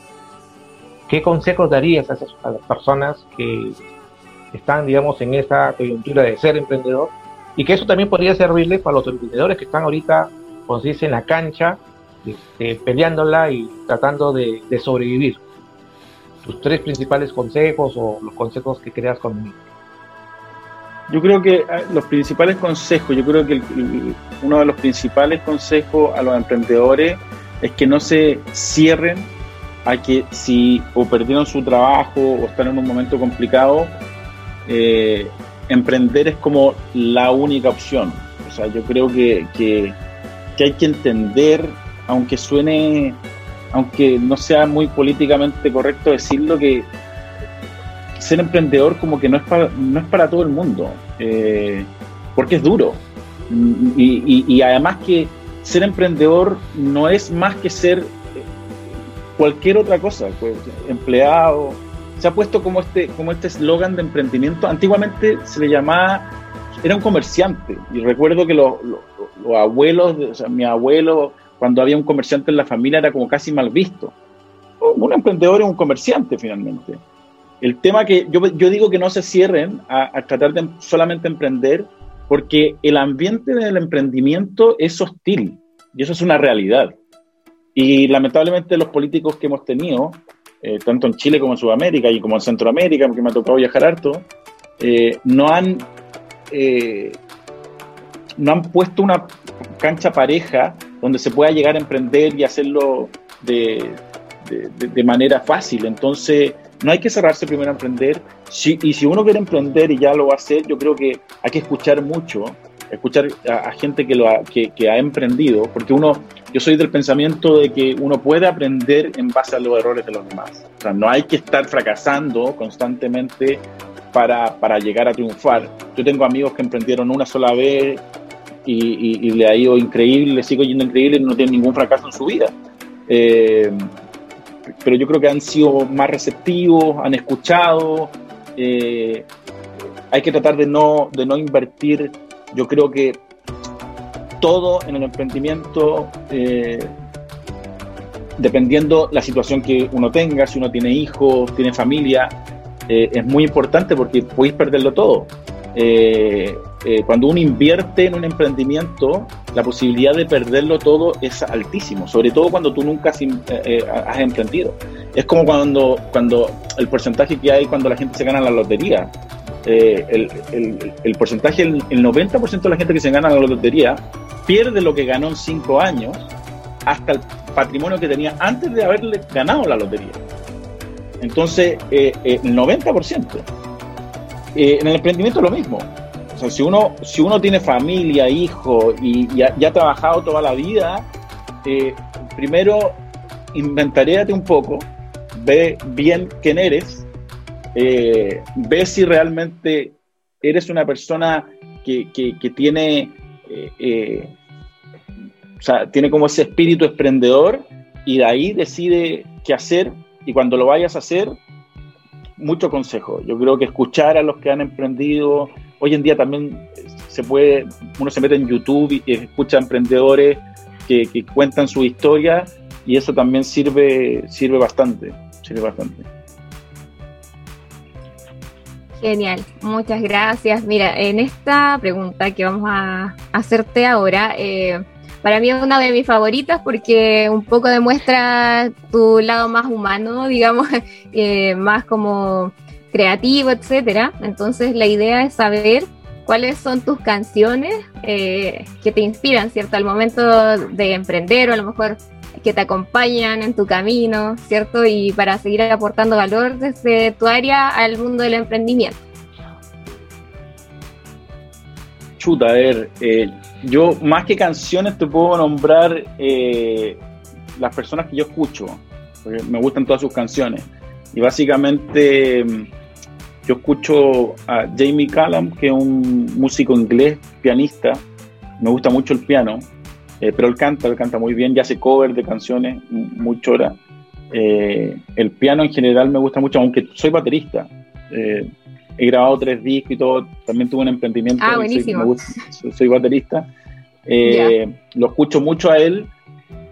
¿Qué consejos darías a esas las personas que están, digamos, en esta coyuntura de ser emprendedor? Y que eso también podría servirle para los emprendedores que están ahorita, como se dice, en la cancha, este, peleándola y tratando de, sobrevivir. Tus tres principales consejos o los consejos que creas conmigo. Yo creo que ah, los principales consejos, yo creo que uno de los principales consejos a los emprendedores es que no se cierren a que si o perdieron su trabajo o están en un momento complicado, eh, emprender es como la única opción. O sea, yo creo que, que, hay que entender, aunque suene, aunque no sea muy políticamente correcto decirlo, que ser emprendedor como que no es para, no es para todo el mundo, eh, porque es duro. Y, y además que ser emprendedor no es más que ser cualquier otra cosa, pues, empleado. Se ha puesto como este como este eslogan de emprendimiento. Antiguamente se le llamaba, era un comerciante. Y recuerdo que los, abuelos, o sea, mi abuelo, cuando había un comerciante en la familia, era como casi mal visto. Un emprendedor es un comerciante finalmente. El tema que yo, yo digo que no se cierren a, a tratar de solamente emprender, porque el ambiente del emprendimiento es hostil y eso es una realidad. Y lamentablemente los políticos que hemos tenido, eh, tanto en Chile como en Sudamérica y como en Centroamérica, porque me ha tocado viajar harto, eh, no han eh, no han puesto una cancha pareja donde se pueda llegar a emprender y hacerlo de, de, manera fácil. Entonces, no hay que cerrarse primero a emprender. y si uno quiere emprender y ya lo va a hacer, yo creo que hay que escuchar mucho, escuchar a, gente que, lo ha, que, ha emprendido, porque uno, yo soy del pensamiento de que uno puede aprender en base a los errores de los demás. No hay que estar fracasando constantemente para, para llegar a triunfar. Yo tengo amigos que emprendieron una sola vez y, le ha ido increíble, le sigo yendo increíble y no tienen ningún fracaso en su vida. Eh, pero yo creo que han sido más receptivos, han escuchado. Eh, hay que tratar de no, de no invertir. Yo creo que todo en el emprendimiento, eh, dependiendo la situación que uno tenga, si uno tiene hijos, tiene familia, eh, es muy importante porque podéis perderlo todo. Eh, eh, cuando uno invierte en un emprendimiento, la posibilidad de perderlo todo es altísimo, sobre todo cuando tú nunca has, eh, emprendido. Es como cuando, cuando el porcentaje que hay cuando la gente se gana la lotería. El, el, porcentaje, el, 90% de la gente que se gana la lotería pierde lo que ganó en 5 años hasta el patrimonio que tenía antes de haberle ganado la lotería. Entonces, el 90%. Eh, en el emprendimiento es lo mismo. O sea, si uno, si uno tiene familia, hijo y, ya ha, trabajado toda la vida, eh, primero inventaréate un poco, ve bien quién eres, eh, ve si realmente eres una persona que, que, tiene, o sea, tiene como ese espíritu emprendedor y de ahí decide qué hacer y cuando lo vayas a hacer, mucho consejo. Yo creo que escuchar a los que han emprendido, hoy en día también se puede, uno se mete en YouTube y escucha a emprendedores que, cuentan su historia y eso también sirve, sirve bastante, sirve bastante. Genial, muchas gracias. Mira, en esta pregunta que vamos a hacerte ahora, eh, para mí es una de mis favoritas porque un poco demuestra tu lado más humano, <laughs> digamos, eh, más como creativo, etcétera. Entonces la idea es saber cuáles son tus canciones eh, que te inspiran, ¿cierto? Al momento de emprender o a lo mejor que te acompañan en tu camino, ¿cierto? Y para seguir aportando valor desde tu área al mundo del emprendimiento. Chuta, a ver, eh, yo más que canciones te puedo nombrar eh, las personas que yo escucho, porque me gustan todas sus canciones. Y básicamente mm, yo escucho a Jamie Callum, que es un músico inglés, pianista. Me gusta mucho el piano, eh, pero él canta, él canta muy bien y hace cover de canciones muy chora. Eh, el piano en general me gusta mucho, aunque soy baterista he grabado tres discos y todo, también tuve un emprendimiento. Ah, buenísimo. Soy, baterista. Eh, lo escucho mucho a él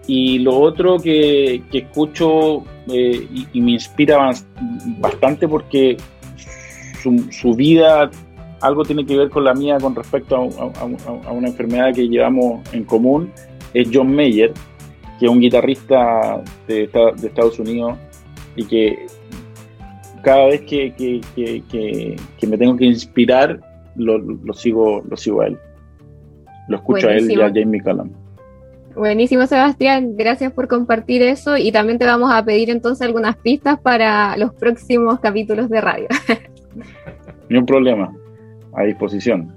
y lo otro que, escucho eh, y, me inspira bastante porque su, vida algo tiene que ver con la mía con respecto a, una enfermedad que llevamos en común, es John Mayer, que es un guitarrista de, de Estados Unidos y que cada vez que, me tengo que inspirar, lo, sigo, lo sigo a él. Lo escucho a él y a Jamie Callum. Buenísimo, Sebastián. Gracias por compartir eso y también te vamos a pedir entonces algunas pistas para los próximos capítulos de radio. Ni un problema. A disposición.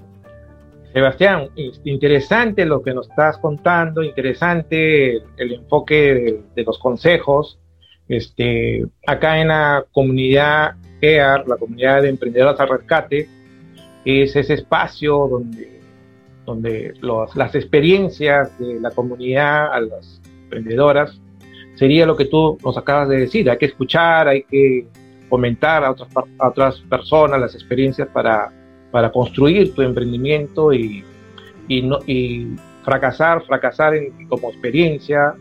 Sebastián, interesante lo que nos estás contando, interesante el enfoque de los consejos. Este, acá en la comunidad EAR, la comunidad de emprendedoras al rescate, es ese espacio donde, donde las experiencias de la comunidad a las emprendedoras sería lo que tú nos acabas de decir. Hay que escuchar, hay que comentar a otras, otras personas las experiencias para, para construir tu emprendimiento y, y, no, y fracasar, fracasar como experiencia,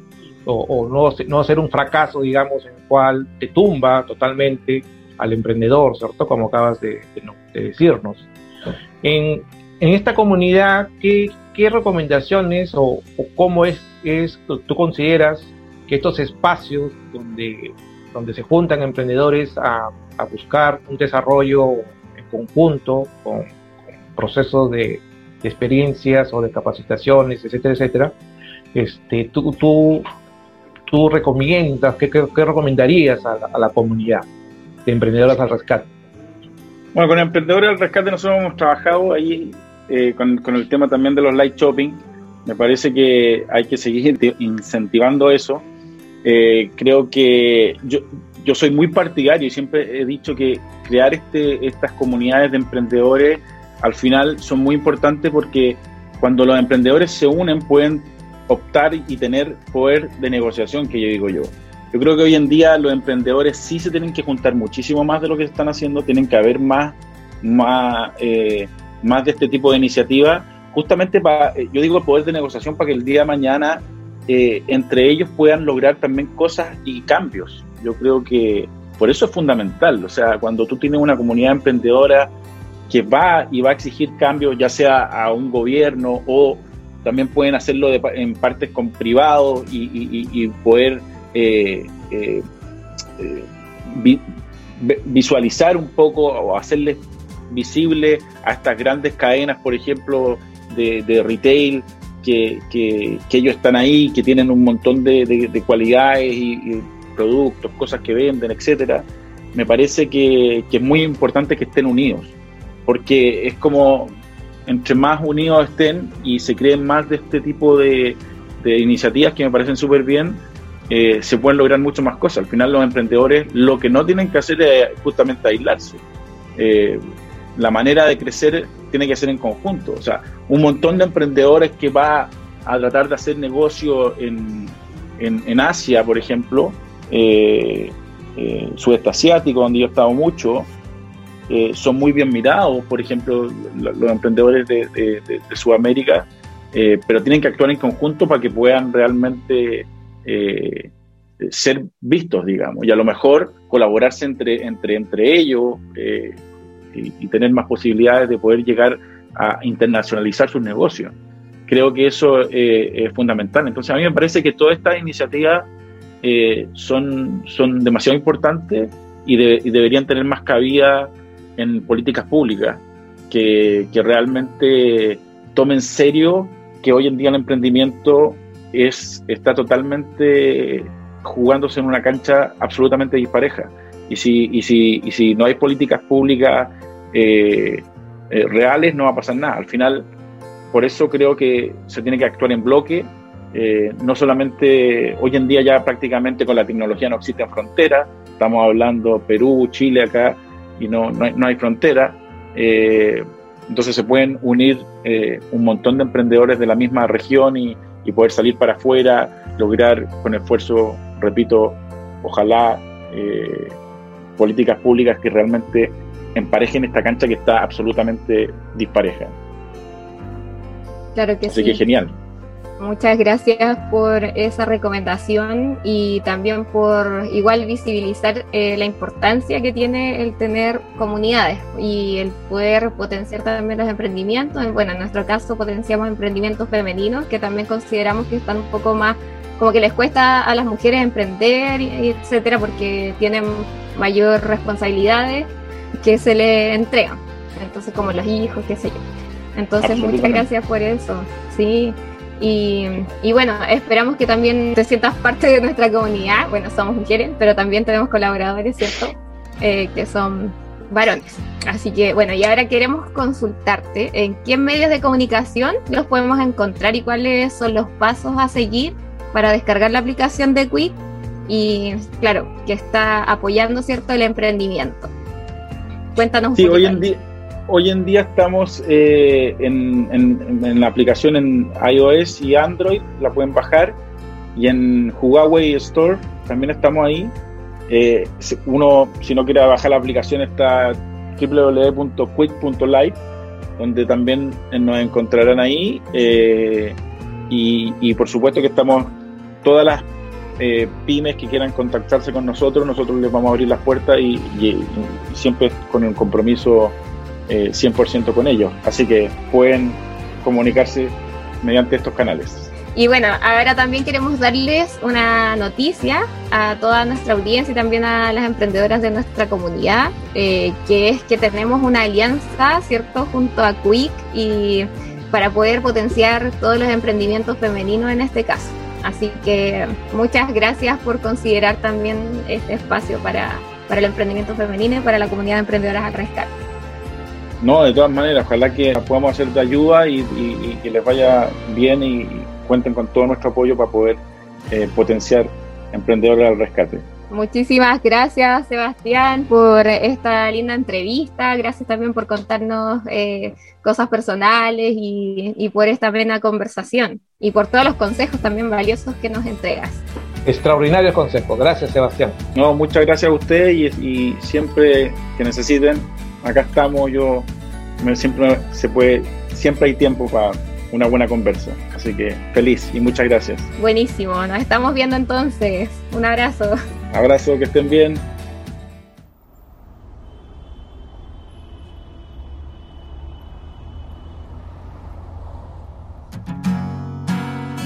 o, no, no ser un fracaso, digamos, en el cual te tumba totalmente al emprendedor, ¿cierto? Como acabas de, decirnos. En, en, esta comunidad, ¿qué, qué recomendaciones o, cómo es, es, tú consideras que estos espacios donde, donde se juntan emprendedores a, buscar un desarrollo en conjunto, con, procesos de, experiencias o de capacitaciones, etcétera, etcétera, este, tú, tú, tú recomiendas, qué, qué, recomendarías a la, comunidad de emprendedores al rescate? Bueno, con Emprendedores al Rescate nosotros hemos trabajado ahí eh, con, con, el tema también de los light shopping. Me parece que hay que seguir incentivando eso. Eh, creo que yo, yo soy muy partidario y siempre he dicho que crear este, estas comunidades de emprendedores al final son muy importantes porque cuando los emprendedores se unen pueden optar y tener poder de negociación, que yo digo yo. Yo creo que hoy en día los emprendedores sí se tienen que juntar muchísimo más de lo que están haciendo, tienen que haber más, más, eh, más de este tipo de iniciativas, justamente para, eh, yo digo, poder de negociación para que el día de mañana eh, entre ellos puedan lograr también cosas y cambios. Yo creo que por eso es fundamental, o sea, cuando tú tienes una comunidad emprendedora que va y va a exigir cambios, ya sea a un gobierno o también pueden hacerlo en partes con privados y, poder eh, eh, visualizar un poco o hacerles visible a estas grandes cadenas, por ejemplo, de retail, que, ellos están ahí, que tienen un montón de, cualidades y, productos, cosas que venden, etcétera, me parece que, es muy importante que estén unidos, porque es como entre más unidos estén y se creen más de este tipo de, iniciativas que me parecen súper bien, eh, se pueden lograr mucho más cosas. Al final los emprendedores lo que no tienen que hacer es justamente aislarse. Eh, la manera de crecer tiene que ser en conjunto. O sea, un montón de emprendedores que va a tratar de hacer negocio en, en, Asia, por ejemplo, eh, eh, sudeste asiático, donde yo he estado mucho, eh, son muy bien mirados, por ejemplo, los emprendedores de, Sudamérica, pero tienen que actuar en conjunto para que puedan realmente ser vistos, digamos, y a lo mejor colaborarse entre, entre, entre ellos y, tener más posibilidades de poder llegar a internacionalizar sus negocios. Creo que eso es fundamental. Entonces a mí me parece que todas estas iniciativas eh, son, son demasiado importantes y, deberían tener más cabida en políticas públicas que, que realmente tomen serio que hoy en día el emprendimiento es, está totalmente jugándose en una cancha absolutamente dispareja. Y si, y si, y si no hay políticas públicas eh, eh, reales, no va a pasar nada. Al final, por eso creo que se tiene que actuar en bloque. Eh, no solamente hoy en día ya prácticamente con la tecnología no existen fronteras, estamos hablando Perú, Chile acá y no, no, hay, no hay frontera. entonces se pueden unir un montón de emprendedores de la misma región y, y poder salir para afuera, lograr con esfuerzo, repito, ojalá políticas públicas que realmente emparejen esta cancha que está absolutamente dispareja. Claro que Así sí. que genial. Muchas gracias por esa recomendación y también por igual visibilizar eh, la importancia que tiene el tener comunidades y el poder potenciar también los emprendimientos. Bueno, en nuestro caso potenciamos emprendimientos femeninos que también consideramos que están un poco más, como que les cuesta a las mujeres emprender, etcétera, porque tienen mayor responsabilidades que se le entregan. Entonces, como los hijos, qué sé yo. Entonces, muchas gracias por eso. Sí. Y, y, bueno, esperamos que también te sientas parte de nuestra comunidad. Bueno, somos mujeres, pero también tenemos colaboradores, ¿cierto? Eh, que son varones. Así que bueno, y ahora queremos consultarte en qué medios de comunicación los podemos encontrar y cuáles son los pasos a seguir para descargar la aplicación de Quit y claro, que está apoyando, ¿cierto?, el emprendimiento. Cuéntanos un sí, hoy en día hoy en día estamos eh, en, en, la aplicación en iOS y Android, la pueden bajar, y en Huawei Store también estamos ahí. Eh, uno, si no quiere bajar la aplicación, está www.quick.live, donde también nos encontrarán ahí. Eh, y, y, por supuesto que estamos todas las eh, pymes que quieran contactarse con nosotros, nosotros les vamos a abrir las puertas y, siempre con un compromiso eh, 100% con ellos. Así que pueden comunicarse mediante estos canales. Y bueno, ahora también queremos darles una noticia a toda nuestra audiencia y también a las emprendedoras de nuestra comunidad, eh, que es que tenemos una alianza, ¿cierto?, junto a Quick y para poder potenciar todos los emprendimientos femeninos en este caso. Así que muchas gracias por considerar también este espacio para, para el emprendimiento femenino y para la comunidad de emprendedoras al rescate. No, de todas maneras, ojalá que podamos hacer de ayuda y, que les vaya bien y, cuenten con todo nuestro apoyo para poder eh, potenciar emprendedores al rescate. Muchísimas gracias, Sebastián, por esta linda entrevista. Gracias también por contarnos eh, cosas personales y, y, por esta plena conversación y por todos los consejos también valiosos que nos entregas. Extraordinario consejo. Gracias, Sebastián. No, muchas gracias a usted y, y siempre que necesiten, acá estamos. Yo siempre se puede, siempre hay tiempo para una buena conversa. Así que feliz y muchas gracias. Buenísimo, nos estamos viendo entonces. Un abrazo. Abrazo, que estén bien.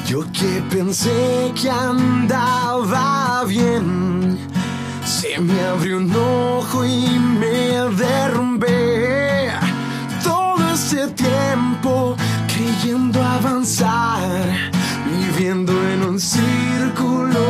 Yo que pensé que andaba bien, se me abrió un ojo y me derrumbé. Todo ese tiempo creyendo avanzar, viviendo en un círculo.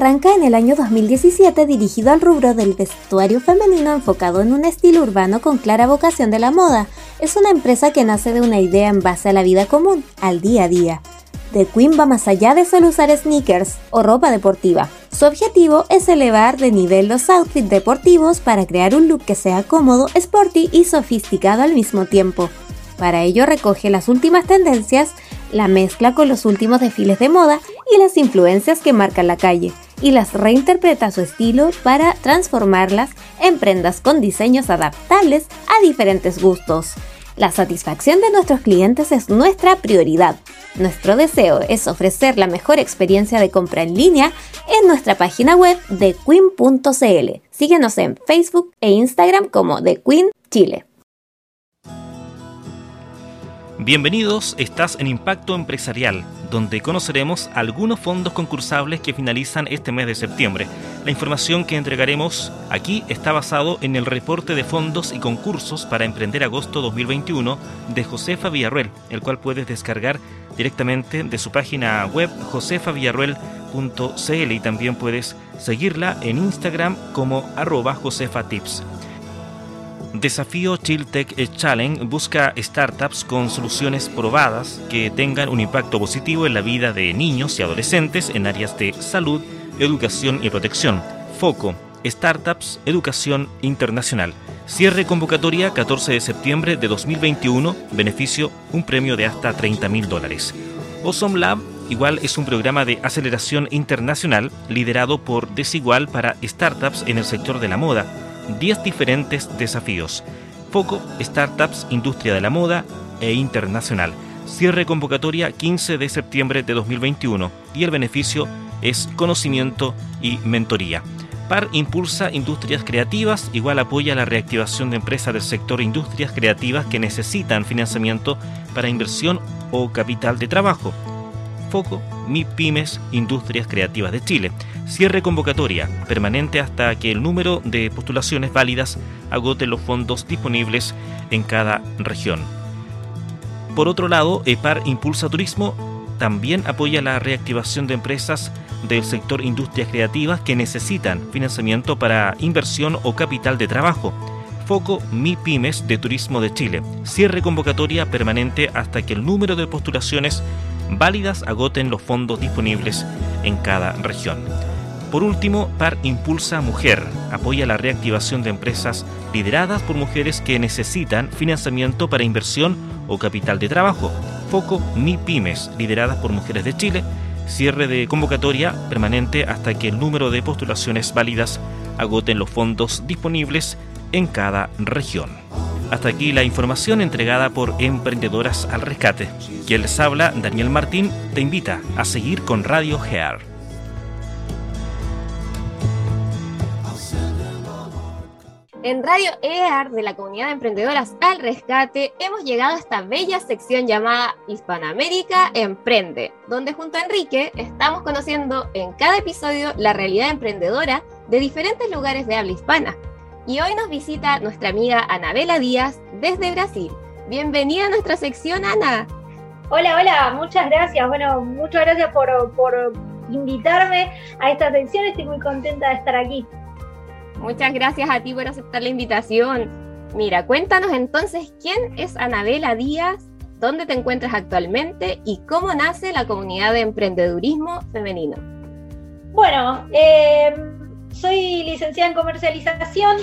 Arranca en el año 2017 dirigido al rubro del vestuario femenino enfocado en un estilo urbano con clara vocación de la moda. Es una empresa que nace de una idea en base a la vida común, al día a día. The Queen va más allá de solo usar sneakers o ropa deportiva. Su objetivo es elevar de nivel los outfits deportivos para crear un look que sea cómodo, sporty y sofisticado al mismo tiempo. Para ello recoge las últimas tendencias, la mezcla con los últimos desfiles de moda y las influencias que marcan la calle, y las reinterpreta a su estilo para transformarlas en prendas con diseños adaptables a diferentes gustos. La satisfacción de nuestros clientes es nuestra prioridad. Nuestro deseo es ofrecer la mejor experiencia de compra en línea en nuestra página web de queen.cl. Síguenos en Facebook e Instagram como The Queen Chile. Bienvenidos, estás en Impacto Empresarial, donde conoceremos algunos fondos concursables que finalizan este mes de septiembre. La información que entregaremos aquí está basado en el reporte de fondos y concursos para emprender agosto 2021 de Josefa Villarruel, el cual puedes descargar directamente de su página web josefavillarruel.cl y también puedes seguirla en Instagram como arroba josefatips. Desafío Chiltech Challenge busca startups con soluciones probadas que tengan un impacto positivo en la vida de niños y adolescentes en áreas de salud, educación y protección. Foco, Startups, Educación Internacional. Cierre convocatoria 14 de septiembre de 2021, beneficio un premio de hasta 30 mil dólares. Awesome Lab igual es un programa de aceleración internacional liderado por Desigual para startups en el sector de la moda 10 diferentes desafíos. Foco, startups, industria de la moda e internacional. Cierre convocatoria 15 de septiembre de 2021 y el beneficio es conocimiento y mentoría. PAR impulsa industrias creativas, igual apoya la reactivación de empresas del sector industrias creativas que necesitan financiamiento para inversión o capital de trabajo. Foco, MIPIMES, Industrias Creativas de Chile. Cierre convocatoria permanente hasta que el número de postulaciones válidas agote los fondos disponibles en cada región. Por otro lado, EPAR Impulsa Turismo también apoya la reactivación de empresas del sector industrias creativas que necesitan financiamiento para inversión o capital de trabajo. Foco MIPIMES de Turismo de Chile. Cierre convocatoria permanente hasta que el número de postulaciones válidas agoten los fondos disponibles en cada región. Por último, PAR Impulsa Mujer apoya la reactivación de empresas lideradas por mujeres que necesitan financiamiento para inversión o capital de trabajo. Foco Mi Pymes, lideradas por mujeres de Chile. Cierre de convocatoria permanente hasta que el número de postulaciones válidas agoten los fondos disponibles en cada región. Hasta aquí la información entregada por Emprendedoras al Rescate. Quien les habla, Daniel Martín, te invita a seguir con Radio Gear. En Radio EAR de la comunidad de emprendedoras al rescate hemos llegado a esta bella sección llamada Hispanoamérica Emprende, donde junto a Enrique estamos conociendo en cada episodio la realidad emprendedora de diferentes lugares de habla hispana. Y hoy nos visita nuestra amiga Anabela Díaz desde Brasil. Bienvenida a nuestra sección, Ana. Hola, hola, muchas gracias. Bueno, muchas gracias por, por invitarme a esta sección. Estoy muy contenta de estar aquí. Muchas gracias a ti por aceptar la invitación. Mira, cuéntanos entonces quién es Anabela Díaz, dónde te encuentras actualmente y cómo nace la comunidad de emprendedurismo femenino. Bueno, eh, soy licenciada en comercialización,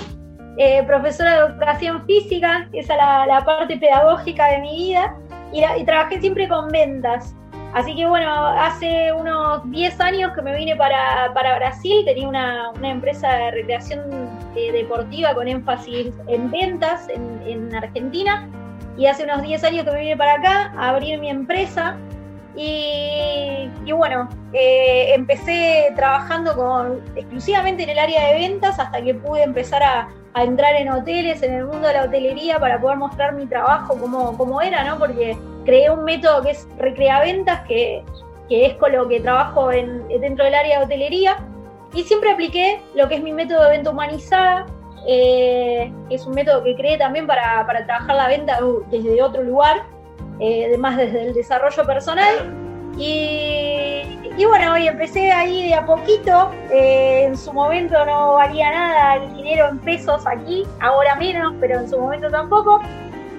eh, profesora de educación física, esa es la, parte pedagógica de mi vida, y trabajé siempre con ventas. Así que bueno, hace unos 10 años que me vine para, Brasil, tenía una, empresa de recreación eh, deportiva con énfasis en ventas en, Argentina. Y hace unos 10 años que me vine para acá a abrir mi empresa. Y, bueno, eh, empecé trabajando exclusivamente en el área de ventas hasta que pude empezar a, a, entrar en hoteles, en el mundo de la hotelería para poder mostrar mi trabajo como, como era, ¿no? Porque creé un método que es Recreaventas, que, que es con lo que trabajo en, dentro del área de hotelería. Y siempre apliqué lo que es mi método de venta humanizada, eh, que es un método que creé también para, para trabajar la venta desde otro lugar, eh, además desde el desarrollo personal. Y, y, bueno, hoy empecé ahí de a poquito. Eh, en su momento no valía nada el dinero en pesos aquí, ahora menos, pero en su momento tampoco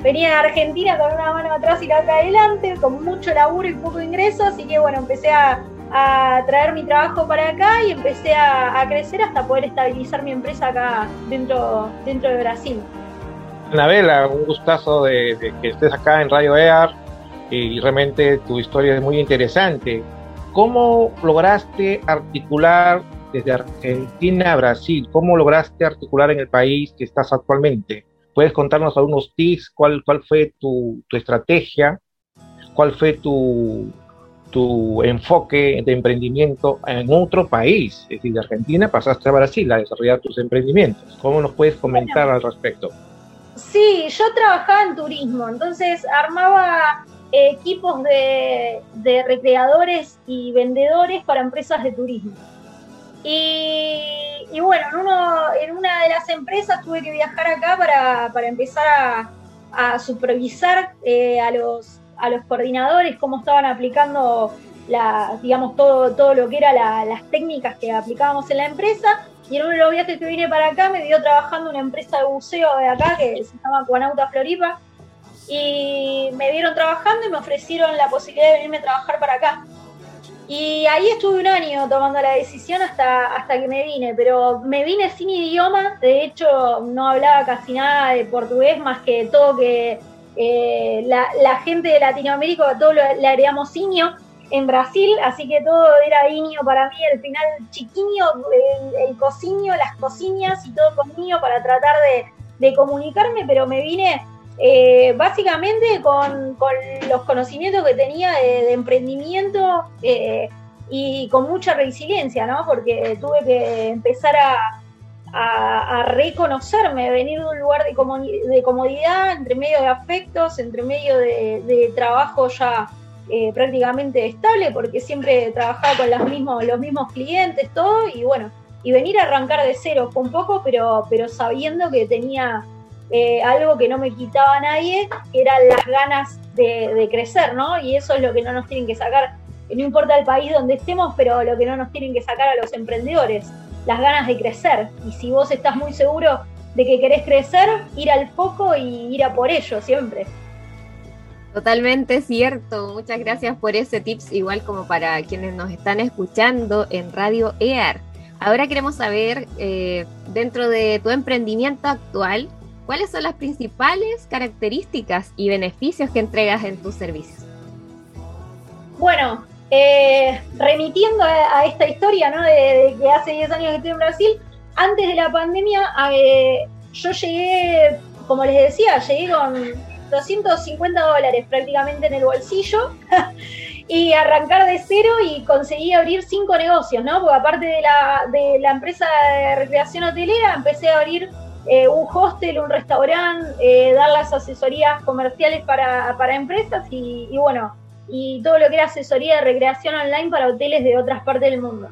venía de Argentina con una mano atrás y la otra adelante, con mucho laburo y poco ingreso, así que bueno, empecé a, traer mi trabajo para acá y empecé a, crecer hasta poder estabilizar mi empresa acá dentro, dentro de Brasil. Anabela, un gustazo de, que estés acá en Radio EAR y realmente tu historia es muy interesante. ¿Cómo lograste articular desde Argentina a Brasil? ¿Cómo lograste articular en el país que estás actualmente? ¿Puedes contarnos algunos tips? ¿Cuál, cuál fue tu, tu estrategia? ¿Cuál fue tu, tu enfoque de emprendimiento en otro país? Es decir, de Argentina pasaste a Brasil a desarrollar tus emprendimientos. ¿Cómo nos puedes comentar al respecto? Sí, yo trabajaba en turismo, entonces armaba equipos de, recreadores y vendedores para empresas de turismo. Y, bueno, en, uno, en una de las empresas tuve que viajar acá para, empezar a, supervisar eh, a, los, a los coordinadores cómo estaban aplicando la, digamos, todo, todo lo que eran las técnicas que aplicábamos en la empresa. Y en uno de los viajes que vine para acá me dio trabajando una empresa de buceo de acá que se llama Cuanauta Floripa y me vieron trabajando y me ofrecieron la posibilidad de venirme a trabajar para acá. Y ahí estuve un año tomando la decisión hasta, hasta que me vine, pero me vine sin idioma, de hecho no hablaba casi nada de portugués, más que todo que eh, la, gente de Latinoamérica, todo lo, le agregamos inio en Brasil, así que todo era inio para mí, el final chiquiño, el, el las cocinas y todo con para tratar de, de comunicarme, pero me vine eh, básicamente con, los conocimientos que tenía de, emprendimiento eh, y con mucha resiliencia, ¿no? Porque tuve que empezar a, reconocerme, venir de un lugar de, comodidad, entre medio de afectos, entre medio de, trabajo ya eh, prácticamente estable, porque siempre trabajaba con los mismos, los mismos clientes, todo, y bueno, y venir a arrancar de cero, un poco, pero, pero sabiendo que tenía eh, algo que no me quitaba nadie, que eran las ganas de, crecer, ¿no? Y eso es lo que no nos tienen que sacar, no importa el país donde estemos, pero lo que no nos tienen que sacar a los emprendedores, las ganas de crecer. Y si vos estás muy seguro de que querés crecer, ir al foco y ir a por ello siempre. Totalmente cierto. Muchas gracias por ese tips, igual como para quienes nos están escuchando en Radio EAR. Ahora queremos saber, eh, dentro de tu emprendimiento actual, ¿Cuáles son las principales características y beneficios que entregas en tus servicios? Bueno, eh, remitiendo a, esta historia, ¿no? De, que hace 10 años que estoy en Brasil, antes de la pandemia, eh, yo llegué, como les decía, llegué con 250 dólares prácticamente en el bolsillo <laughs> y arrancar de cero y conseguí abrir cinco negocios, ¿no? Porque aparte de la, de la empresa de recreación hotelera, empecé a abrir eh, un hostel, un restaurante, eh, dar las asesorías comerciales para, empresas y, bueno, y todo lo que era asesoría de recreación online para hoteles de otras partes del mundo.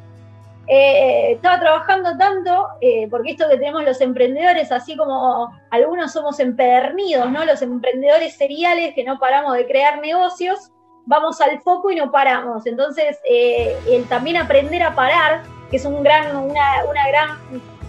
Eh, estaba trabajando tanto, porque esto que tenemos los emprendedores, así como algunos somos empedernidos, ¿no? Los emprendedores seriales que no paramos de crear negocios, vamos al foco y no paramos. Entonces, el también aprender a parar, que es un gran, una, una gran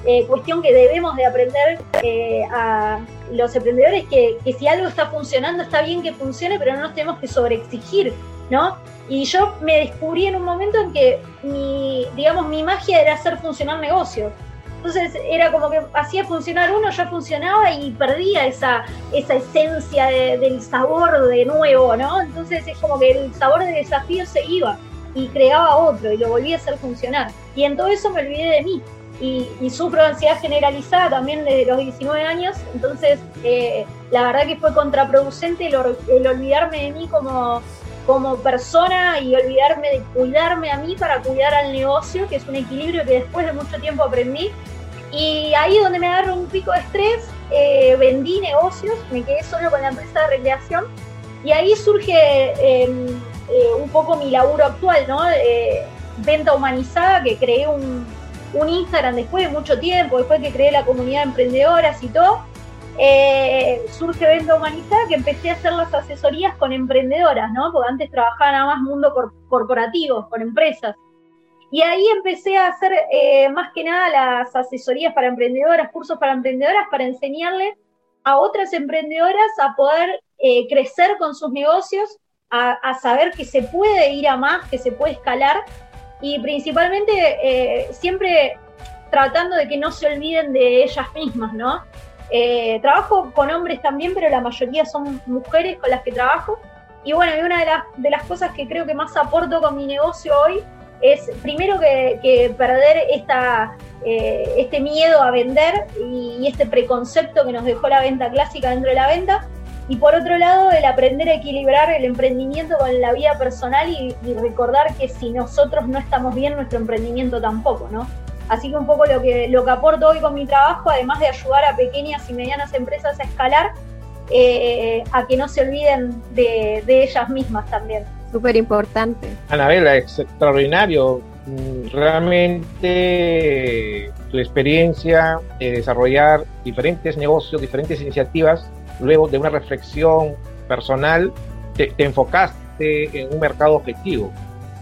eh, cuestión que debemos de aprender eh, a los emprendedores, que, que, si algo está funcionando, está bien que funcione, pero no nos tenemos que sobreexigir, ¿no? Y yo me descubrí en un momento en que mi, digamos, mi magia era hacer funcionar negocios. Entonces era como que hacía funcionar uno, yo funcionaba y perdía esa, esa esencia del sabor de nuevo, ¿no? Entonces es como que el sabor de desafío se iba y creaba otro y lo volvía a hacer funcionar. Y en todo eso me olvidé de mí y, sufro ansiedad generalizada también desde los 19 años, entonces eh, la verdad que fue contraproducente el, olvidarme de mí como, como persona y olvidarme de cuidarme a mí para cuidar al negocio, que es un equilibrio que después de mucho tiempo aprendí. Y ahí donde me agarro un pico de estrés, eh, vendí negocios, me quedé solo con la empresa de recreación y ahí surge em, eh, un poco mi laburo actual, ¿no? venta humanizada, que creé un, un Instagram después de mucho tiempo, después que creé la comunidad de emprendedoras y todo, eh, surge Venta Humanizada que empecé a hacer las asesorías con emprendedoras, ¿no? Porque antes trabajaba nada más mundo corporativo, con empresas. Y ahí empecé a hacer eh, más que nada las asesorías para emprendedoras, cursos para emprendedoras, para enseñarles a otras emprendedoras a poder eh, crecer con sus negocios, a saber que se puede ir a más, que se puede escalar y principalmente eh, siempre tratando de que no se olviden de ellas mismas, ¿no? Eh, trabajo con hombres también, pero la mayoría son mujeres con las que trabajo. Y bueno, y una de las, de las cosas que creo que más aporto con mi negocio hoy es primero que, perder esta, eh, este miedo a vender y, este preconcepto que nos dejó la venta clásica dentro de la venta. Y por otro lado, el aprender a equilibrar el emprendimiento con la vida personal y, y recordar que si nosotros no estamos bien, nuestro emprendimiento tampoco, ¿no? Así que un poco lo que, lo que aporto hoy con mi trabajo, además de ayudar a pequeñas y medianas empresas a escalar, eh, a que no se olviden de, ellas mismas también. Súper importante. Anabela, es extraordinario. Mm, realmente tu experiencia de desarrollar diferentes negocios, diferentes iniciativas, luego de una reflexión personal, te enfocaste en un mercado objetivo.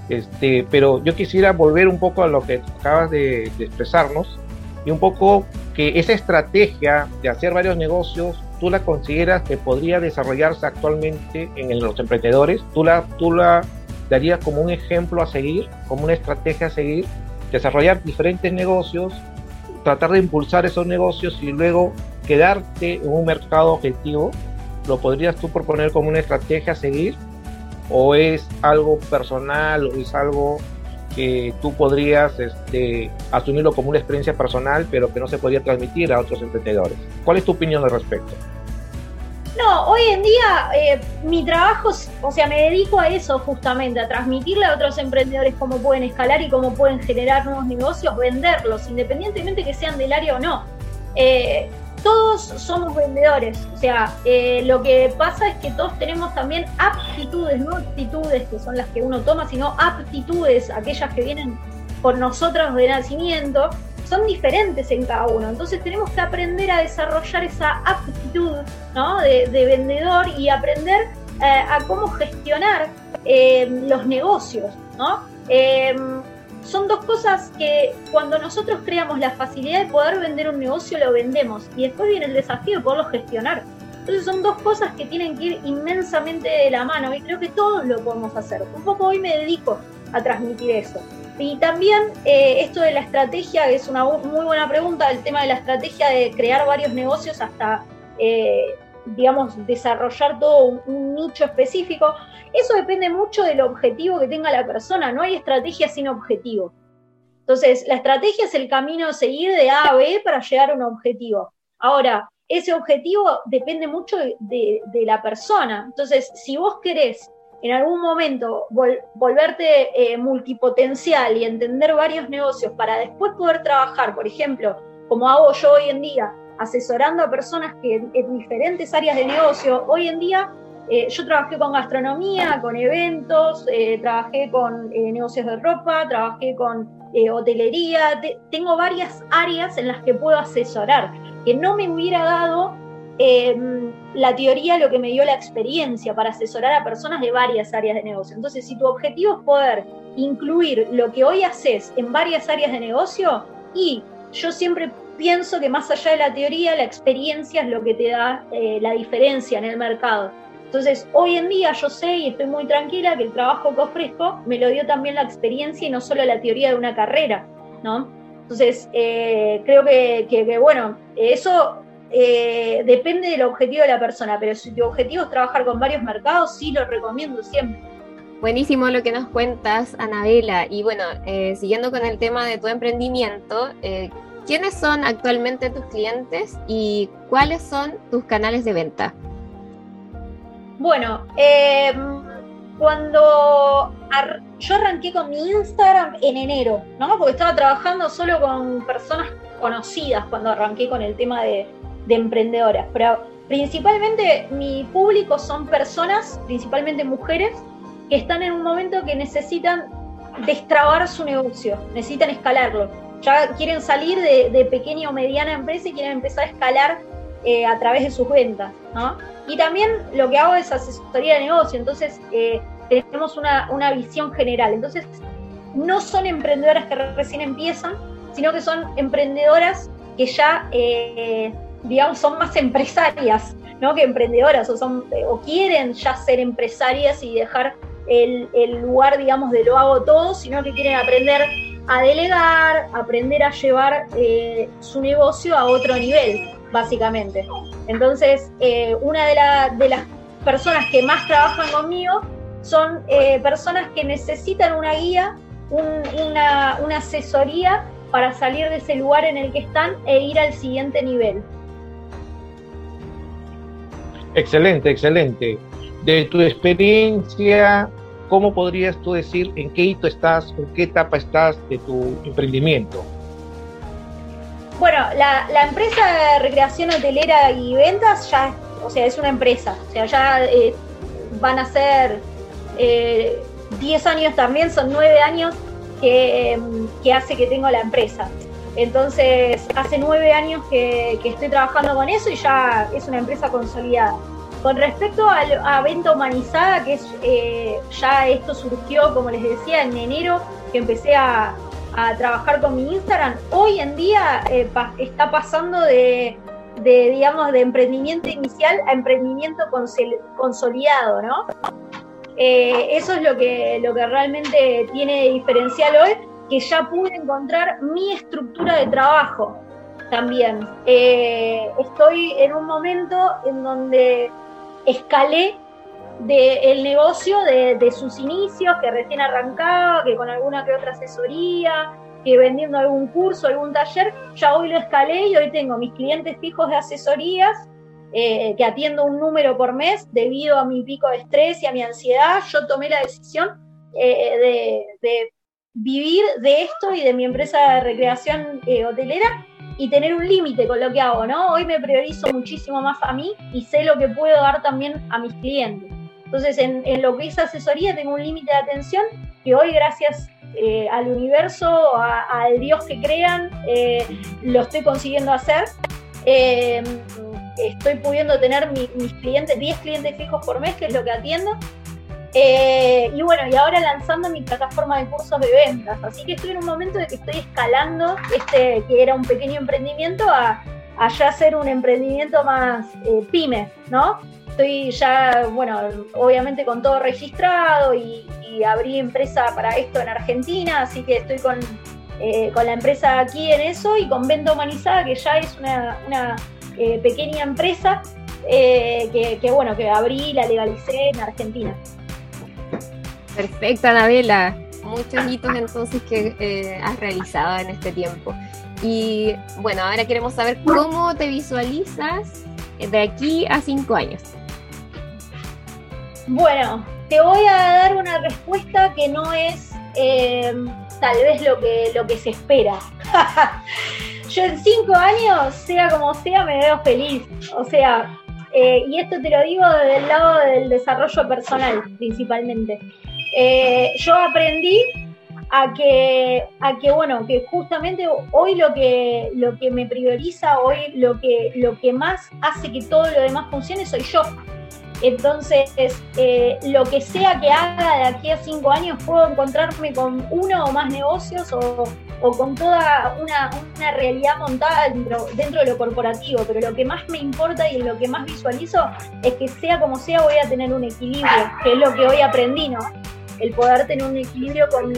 Este, pero yo quisiera volver un poco a lo que acabas de, expresarnos y un poco que esa estrategia de hacer varios negocios, tú la consideras que podría desarrollarse actualmente en los emprendedores, tú la, tú la darías como un ejemplo a seguir, como una estrategia a seguir, desarrollar diferentes negocios, tratar de impulsar esos negocios y luego quedarte en un mercado objetivo, ¿lo podrías tú proponer como una estrategia a seguir? o es algo personal o es algo que tú podrías este, asumirlo como una experiencia personal, pero que no se podría transmitir a otros emprendedores. ¿Cuál es tu opinión al respecto? No, hoy en día eh, mi trabajo, o sea, me dedico a eso justamente, a transmitirle a otros emprendedores cómo pueden escalar y cómo pueden generar nuevos negocios, venderlos, independientemente que sean del área o no. Eh, todos somos vendedores, o sea, eh, lo que pasa es que todos tenemos también aptitudes, no actitudes que son las que uno toma, sino aptitudes, aquellas que vienen por nosotros de nacimiento, son diferentes en cada uno. Entonces tenemos que aprender a desarrollar esa aptitud ¿no? de, vendedor y aprender eh, a cómo gestionar eh, los negocios. ¿no? son dos cosas que cuando nosotros creamos la facilidad de poder vender un negocio, lo vendemos. Y después viene el desafío de poderlo gestionar. Entonces son dos cosas que tienen que ir inmensamente de la mano y creo que todos lo podemos hacer. Un poco hoy me dedico a transmitir eso. Y también eh, esto de la estrategia, que es una muy buena pregunta, el tema de la estrategia de crear varios negocios hasta eh, digamos, desarrollar todo un, nicho específico. Eso depende mucho del objetivo que tenga la persona, no hay estrategia sin objetivo. Entonces, la estrategia es el camino a seguir de A a B para llegar a un objetivo. Ahora, ese objetivo depende mucho de, la persona. Entonces, si vos querés en algún momento volverte eh, multipotencial y entender varios negocios para después poder trabajar, por ejemplo, como hago yo hoy en día, asesorando a personas que en diferentes áreas de negocio. Hoy en día eh, yo trabajé con gastronomía, con eventos, eh, trabajé con negocios de ropa, trabajé con hotelería, tengo varias áreas en las que puedo asesorar, que no me hubiera dado em, la teoría lo que me dio la experiencia para asesorar a personas de varias áreas de negocio. Entonces, si tu objetivo es poder incluir lo que hoy haces en varias áreas de negocio, y yo siempre pienso que más allá de la teoría, la experiencia es lo que te da eh, la diferencia en el mercado. Entonces, hoy en día yo sé y estoy muy tranquila que el trabajo que ofrezco me lo dio también la experiencia y no solo la teoría de una carrera, ¿no? Entonces, eh, creo que, bueno, eso eh, depende del objetivo de la persona, pero si tu objetivo es trabajar con varios mercados, sí lo recomiendo siempre. Buenísimo lo que nos cuentas, Anabela. Y bueno, siguiendo con el tema de tu emprendimiento, ¿Quiénes son actualmente tus clientes y cuáles son tus canales de venta? Bueno, em, cuando yo arranqué con mi Instagram en enero, ¿no? Porque estaba trabajando solo con personas conocidas cuando arranqué con el tema de, de emprendedoras. Pero principalmente mi público son personas, principalmente mujeres, que están en un momento que necesitan destrabar su negocio, necesitan escalarlo ya quieren salir de, pequeña o mediana empresa y quieren empezar a escalar eh, a través de sus ventas, ¿no? Y también lo que hago es asesoría de negocio, entonces eh, tenemos una, visión general. Entonces, no son emprendedoras que recién empiezan, sino que son emprendedoras que ya, eh, digamos, son más empresarias, ¿no? Que emprendedoras, o, son, o quieren ya ser empresarias y dejar el, lugar, digamos, de lo hago todo, sino que quieren aprender a delegar, aprender a llevar eh, su negocio a otro nivel, básicamente. Entonces, eh, una de, las personas que más trabajan conmigo son eh, personas que necesitan una guía, una asesoría para salir de ese lugar en el que están e ir al siguiente nivel. Excelente, excelente. De tu experiencia, ¿cómo podrías tú decir en qué hito estás, en qué etapa estás de tu emprendimiento? Bueno, la, empresa de recreación hotelera y ventas ya, o sea, es una empresa, o sea, ya eh, van a ser 10 eh, años también, son 9 años que, hace que tengo la empresa. Entonces, hace 9 años que, estoy trabajando con eso y ya es una empresa consolidada. Con respecto a, venta humanizada, que es eh, ya esto surgió, como les decía, en enero, que empecé a, a trabajar con mi Instagram, hoy en día eh, está pasando de, digamos, de emprendimiento inicial a emprendimiento consolidado, ¿no? Eh, eso es lo que, lo que realmente tiene diferencial hoy, que ya pude encontrar mi estructura de trabajo también. Eh, estoy en un momento en donde escalé del negocio de, sus inicios, que recién arrancaba, que con alguna que otra asesoría, que vendiendo algún curso, algún taller, ya hoy lo escalé y hoy tengo mis clientes fijos de asesorías, eh, que atiendo un número por mes debido a mi pico de estrés y a mi ansiedad. Yo tomé la decisión eh, de, vivir de esto y de mi empresa de recreación eh, hotelera y tener un límite con lo que hago, ¿no? Hoy me priorizo muchísimo más a mí y sé lo que puedo dar también a mis clientes. Entonces, en, lo que es asesoría tengo un límite de atención que hoy, gracias eh, al universo, al Dios que crean, eh, lo estoy consiguiendo hacer. Estoy pudiendo tener mis clientes, 10 clientes fijos por mes, que es lo que atiendo. Y bueno, y ahora lanzando mi plataforma de cursos de ventas. Así que estoy en un momento de que estoy escalando este que era un pequeño emprendimiento a, ya ser un emprendimiento más pyme, ¿no? estoy ya, bueno, obviamente con todo registrado y, abrí empresa para esto en Argentina, así que estoy con, eh, con la empresa aquí en eso y con Venta Humanizada, que ya es una, eh, pequeña empresa eh, que, bueno, que abrí la legalicé en Argentina. Perfecto, Anabela. Muchos hitos entonces que has realizado en este tiempo. Y bueno, ahora queremos saber cómo te visualizas de aquí a cinco años. Bueno, te voy a dar una respuesta que no es eh, tal vez lo que, lo que se espera. <laughs> Yo en cinco años, sea como sea, me veo feliz. O sea, eh, y esto te lo digo desde el lado del desarrollo personal, principalmente. Eh, yo aprendí a que, a que, bueno, que justamente hoy lo que, lo que me prioriza, hoy lo que, lo que más hace que todo lo demás funcione soy yo. Entonces, eh, lo que sea que haga de aquí a cinco años, puedo encontrarme con uno o más negocios o, con toda una, realidad montada dentro, dentro, de lo corporativo. Pero lo que más me importa y lo que más visualizo es que sea como sea, voy a tener un equilibrio, que es lo que hoy aprendí, ¿no? El poder tener un equilibrio con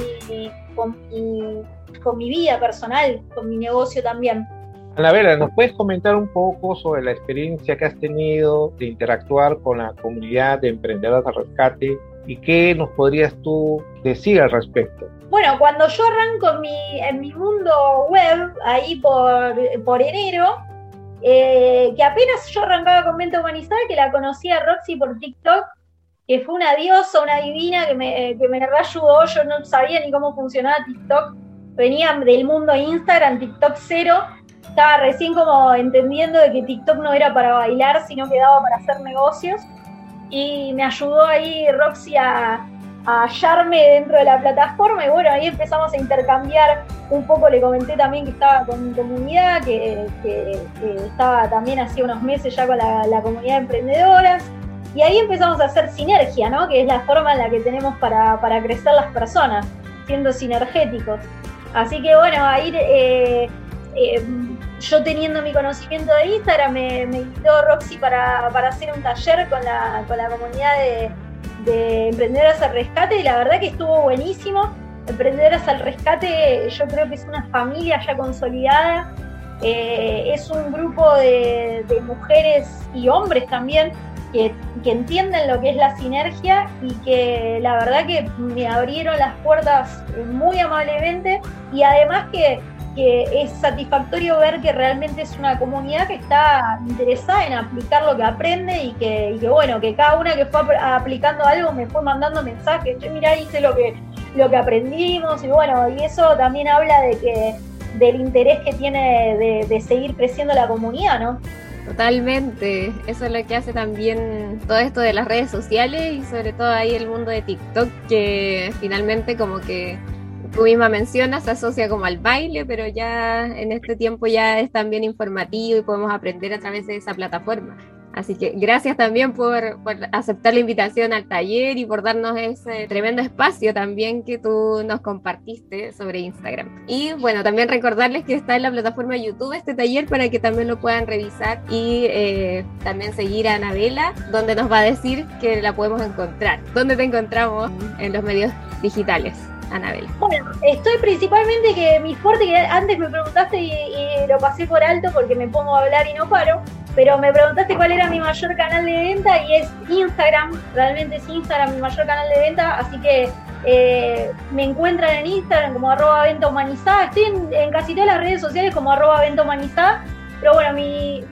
con mi, con mi vida personal, con mi negocio también. Ana ¿nos puedes comentar un poco sobre la experiencia que has tenido de interactuar con la comunidad de emprendedoras al rescate y qué nos podrías tú decir al respecto? Bueno, cuando yo arranco en mi, en mi mundo web, ahí por, por enero, eh, que apenas yo arrancaba con Venta Humanizada, que la conocía Roxy por TikTok, que fue una diosa, una divina, que me, que me yo no sabía ni cómo funcionaba TikTok, venía del mundo Instagram, TikTok cero, estaba recién como entendiendo de que TikTok no era para bailar, sino que daba para hacer negocios. Y me ayudó ahí Roxy a, hallarme dentro de la plataforma y bueno, ahí empezamos a intercambiar un poco, le comenté también que estaba con mi comunidad, que, estaba también hace unos meses ya con la, comunidad de emprendedoras. Y ahí empezamos a hacer sinergia, ¿no? Que es la forma en la que tenemos para, crecer las personas, siendo sinergéticos. Así que bueno, ahí eh, eh, yo teniendo mi conocimiento de Instagram, me, invitó Roxy para, hacer un taller con la, comunidad de, Emprendedoras al Rescate y la verdad que estuvo buenísimo. Emprendedoras al Rescate yo creo que es una familia ya consolidada eh, es un grupo de, mujeres y hombres también que, entienden lo que es la sinergia y que la verdad que me abrieron las puertas muy amablemente y además que, es satisfactorio ver que realmente es una comunidad que está interesada en aplicar lo que aprende y que, bueno, que cada una que fue aplicando algo me fue mandando mensajes, yo mira hice lo que, lo que aprendimos y bueno, y eso también habla de que del interés que tiene de, seguir creciendo la comunidad, ¿no? Totalmente, eso es lo que hace también todo esto de las redes sociales y sobre todo ahí el mundo de TikTok que finalmente como que tú misma mencionas se asocia como al baile, pero ya en este tiempo ya es también informativo y podemos aprender a través de esa plataforma. Así que gracias también por, aceptar la invitación al taller y por darnos ese tremendo espacio también que tú nos compartiste sobre Instagram. Y bueno, también recordarles que está en la plataforma YouTube este taller para que también lo puedan revisar y eh, también seguir a Anabela, donde nos va a decir que la podemos encontrar. ¿Dónde te encontramos en los medios digitales? Anabela. Bueno, estoy principalmente que mi fuerte, que antes me preguntaste y, y, lo pasé por alto porque me pongo a hablar y no paro, pero me preguntaste cuál era mi mayor canal de venta y es Instagram, realmente es Instagram mi mayor canal de venta, así que eh, me encuentran en Instagram como arroba venta humanizada, estoy en, casi todas las redes sociales como arroba venta humanizada, pero bueno, mi,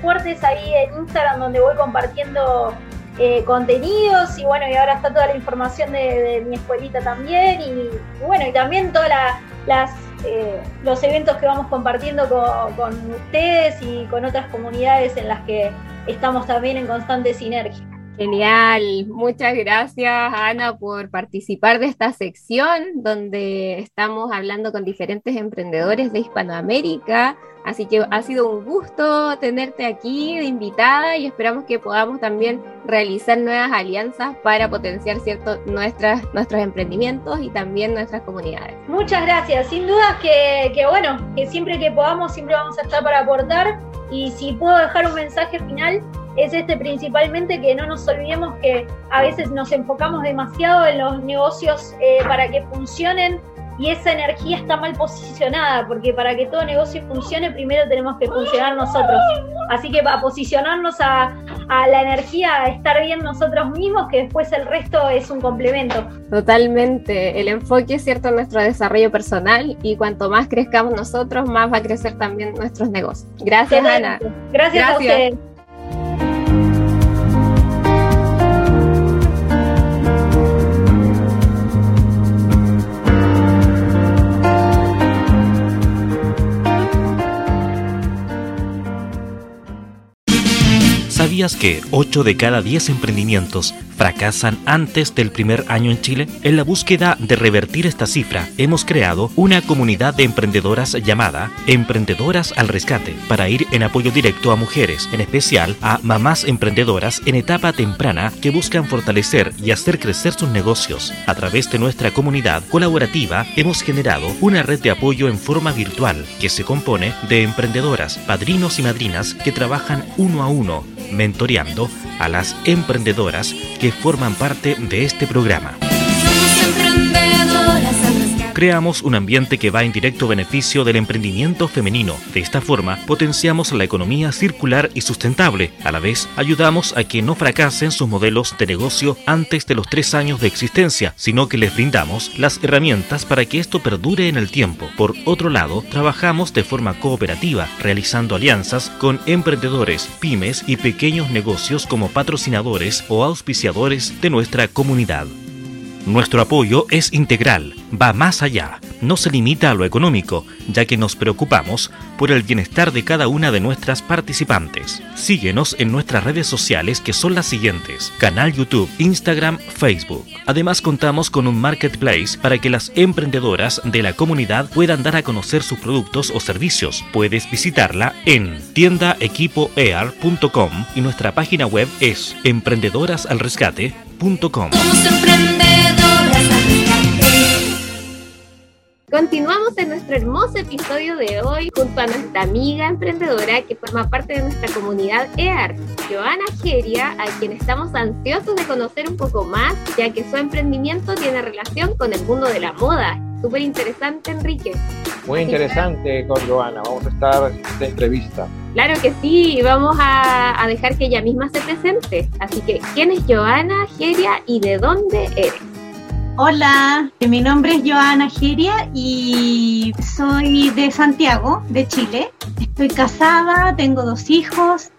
fuerte es ahí en Instagram donde voy compartiendo eh, contenidos y bueno, y ahora está toda la información de, mi escuelita también y, bueno, y también todas eh, los eventos que vamos compartiendo con, ustedes y con otras comunidades en las que estamos también en constante sinergia. Genial, muchas gracias Ana por participar de esta sección donde estamos hablando con diferentes emprendedores de Hispanoamérica Así que ha sido un gusto tenerte aquí de invitada y esperamos que podamos también realizar nuevas alianzas para potenciar cierto, nuestras, nuestros emprendimientos y también nuestras comunidades. Muchas gracias. Sin duda que, que, bueno, que siempre que podamos, siempre vamos a estar para aportar. Y si puedo dejar un mensaje final, es este principalmente que no nos olvidemos que a veces nos enfocamos demasiado en los negocios eh, para que funcionen y esa energía está mal posicionada, porque para que todo negocio funcione, primero tenemos que funcionar nosotros. Así que a posicionarnos a, la energía, a estar bien nosotros mismos, que después el resto es un complemento. Totalmente. El enfoque es cierto en nuestro desarrollo personal y cuanto más crezcamos nosotros, más va a crecer también nuestros negocios. Gracias, Ana. Gracias, a ustedes. ¿Sabías que 8 de cada 10 emprendimientos fracasan antes del primer año en Chile? En la búsqueda de revertir esta cifra, hemos creado una comunidad de emprendedoras llamada Emprendedoras al Rescate para ir en apoyo directo a mujeres, en especial a mamás emprendedoras en etapa temprana que buscan fortalecer y hacer crecer sus negocios. A través de nuestra comunidad colaborativa hemos generado una red de apoyo en forma virtual que se compone de emprendedoras, padrinos y madrinas que trabajan uno a uno a las emprendedoras que forman parte de este programa creamos un ambiente que va en directo beneficio del emprendimiento femenino. De esta forma, potenciamos la economía circular y sustentable. A la vez, ayudamos a que no fracasen sus modelos de negocio antes de los tres años de existencia, sino que les brindamos las herramientas para que esto perdure en el tiempo. Por otro lado, trabajamos de forma cooperativa, realizando alianzas con emprendedores, pymes y pequeños negocios como patrocinadores o auspiciadores de nuestra comunidad. Nuestro apoyo es integral, va más allá, no se limita a lo económico, ya que nos preocupamos por el bienestar de cada una de nuestras participantes. Síguenos en nuestras redes sociales que son las siguientes, canal YouTube, Instagram, Facebook. Además contamos con un marketplace para que las emprendedoras de la comunidad puedan dar a conocer sus productos o servicios. Puedes visitarla en tiendaequipoear.com y nuestra página web es emprendedorasalrescate.com www.radiomaría.com. Continuamos en nuestro hermoso episodio de hoy junto a nuestra amiga emprendedora que forma parte de nuestra comunidad EAR, Joana Geria, a quien estamos ansiosos de conocer un poco más, ya que su emprendimiento tiene relación con el mundo de la moda. Súper interesante, Enrique. Muy interesante con Joana. Vamos a estar en esta entrevista. Claro que sí, vamos a, a, dejar que ella misma se presente. Así que, ¿quién es Joana Geria y de dónde eres? Hola, mi nombre es Joana Geria y soy de Santiago, de Chile. Estoy casada, tengo dos hijos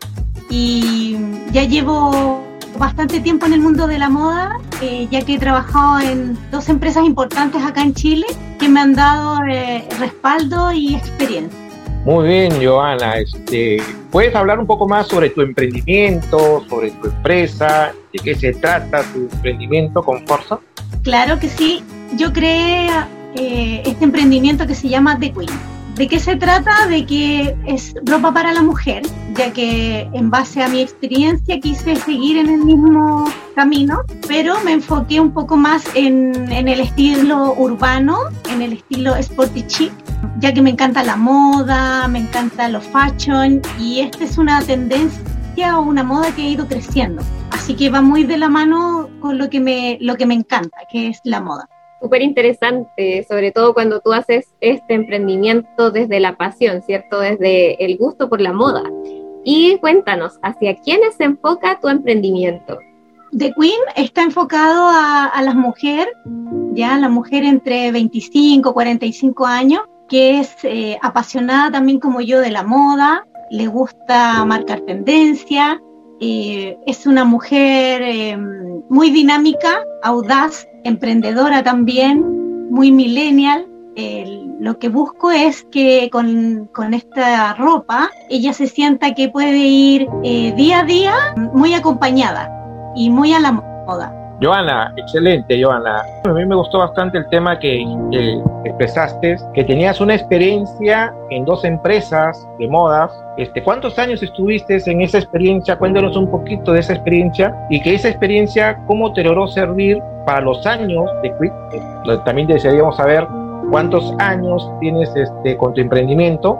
y ya llevo bastante tiempo en el mundo de la moda, eh, ya que he trabajado en dos empresas importantes acá en Chile que me han dado eh, respaldo y experiencia. Muy bien, Joana. Este, ¿Puedes hablar un poco más sobre tu emprendimiento, sobre tu empresa, de qué se trata tu emprendimiento con Forza? Claro que sí. Yo creé eh, este emprendimiento que se llama The Queen ¿De qué se trata? De que es ropa para la mujer, ya que en base a mi experiencia quise seguir en el mismo camino, pero me enfoqué un poco más en, el estilo urbano, en el estilo sporty chic, ya que me encanta la moda, me encanta los fashion y esta es una tendencia o una moda que ha ido creciendo. Así que va muy de la mano con lo que me, lo que me encanta, que es la moda súper interesante, sobre todo cuando tú haces este emprendimiento desde la pasión, ¿cierto? Desde el gusto por la moda. Y cuéntanos, ¿hacia quiénes se enfoca tu emprendimiento? The Queen está enfocado a, a las mujeres, ya la mujer entre 25 45 años, que es eh, apasionada también como yo de la moda, le gusta marcar tendencia, eh, es una mujer eh, muy dinámica, audaz, emprendedora también, muy millennial. lo que busco es que con, con, esta ropa ella se sienta que puede ir eh, día a día muy acompañada y muy a la moda. Joana, excelente, Joana. A mí me gustó bastante el tema que, expresaste, que tenías una experiencia en dos empresas de modas. Este, ¿Cuántos años estuviste en esa experiencia? Cuéntanos un poquito de esa experiencia y que esa experiencia, ¿cómo te logró servir para los años de Quick? También desearíamos saber cuántos años tienes este, con tu emprendimiento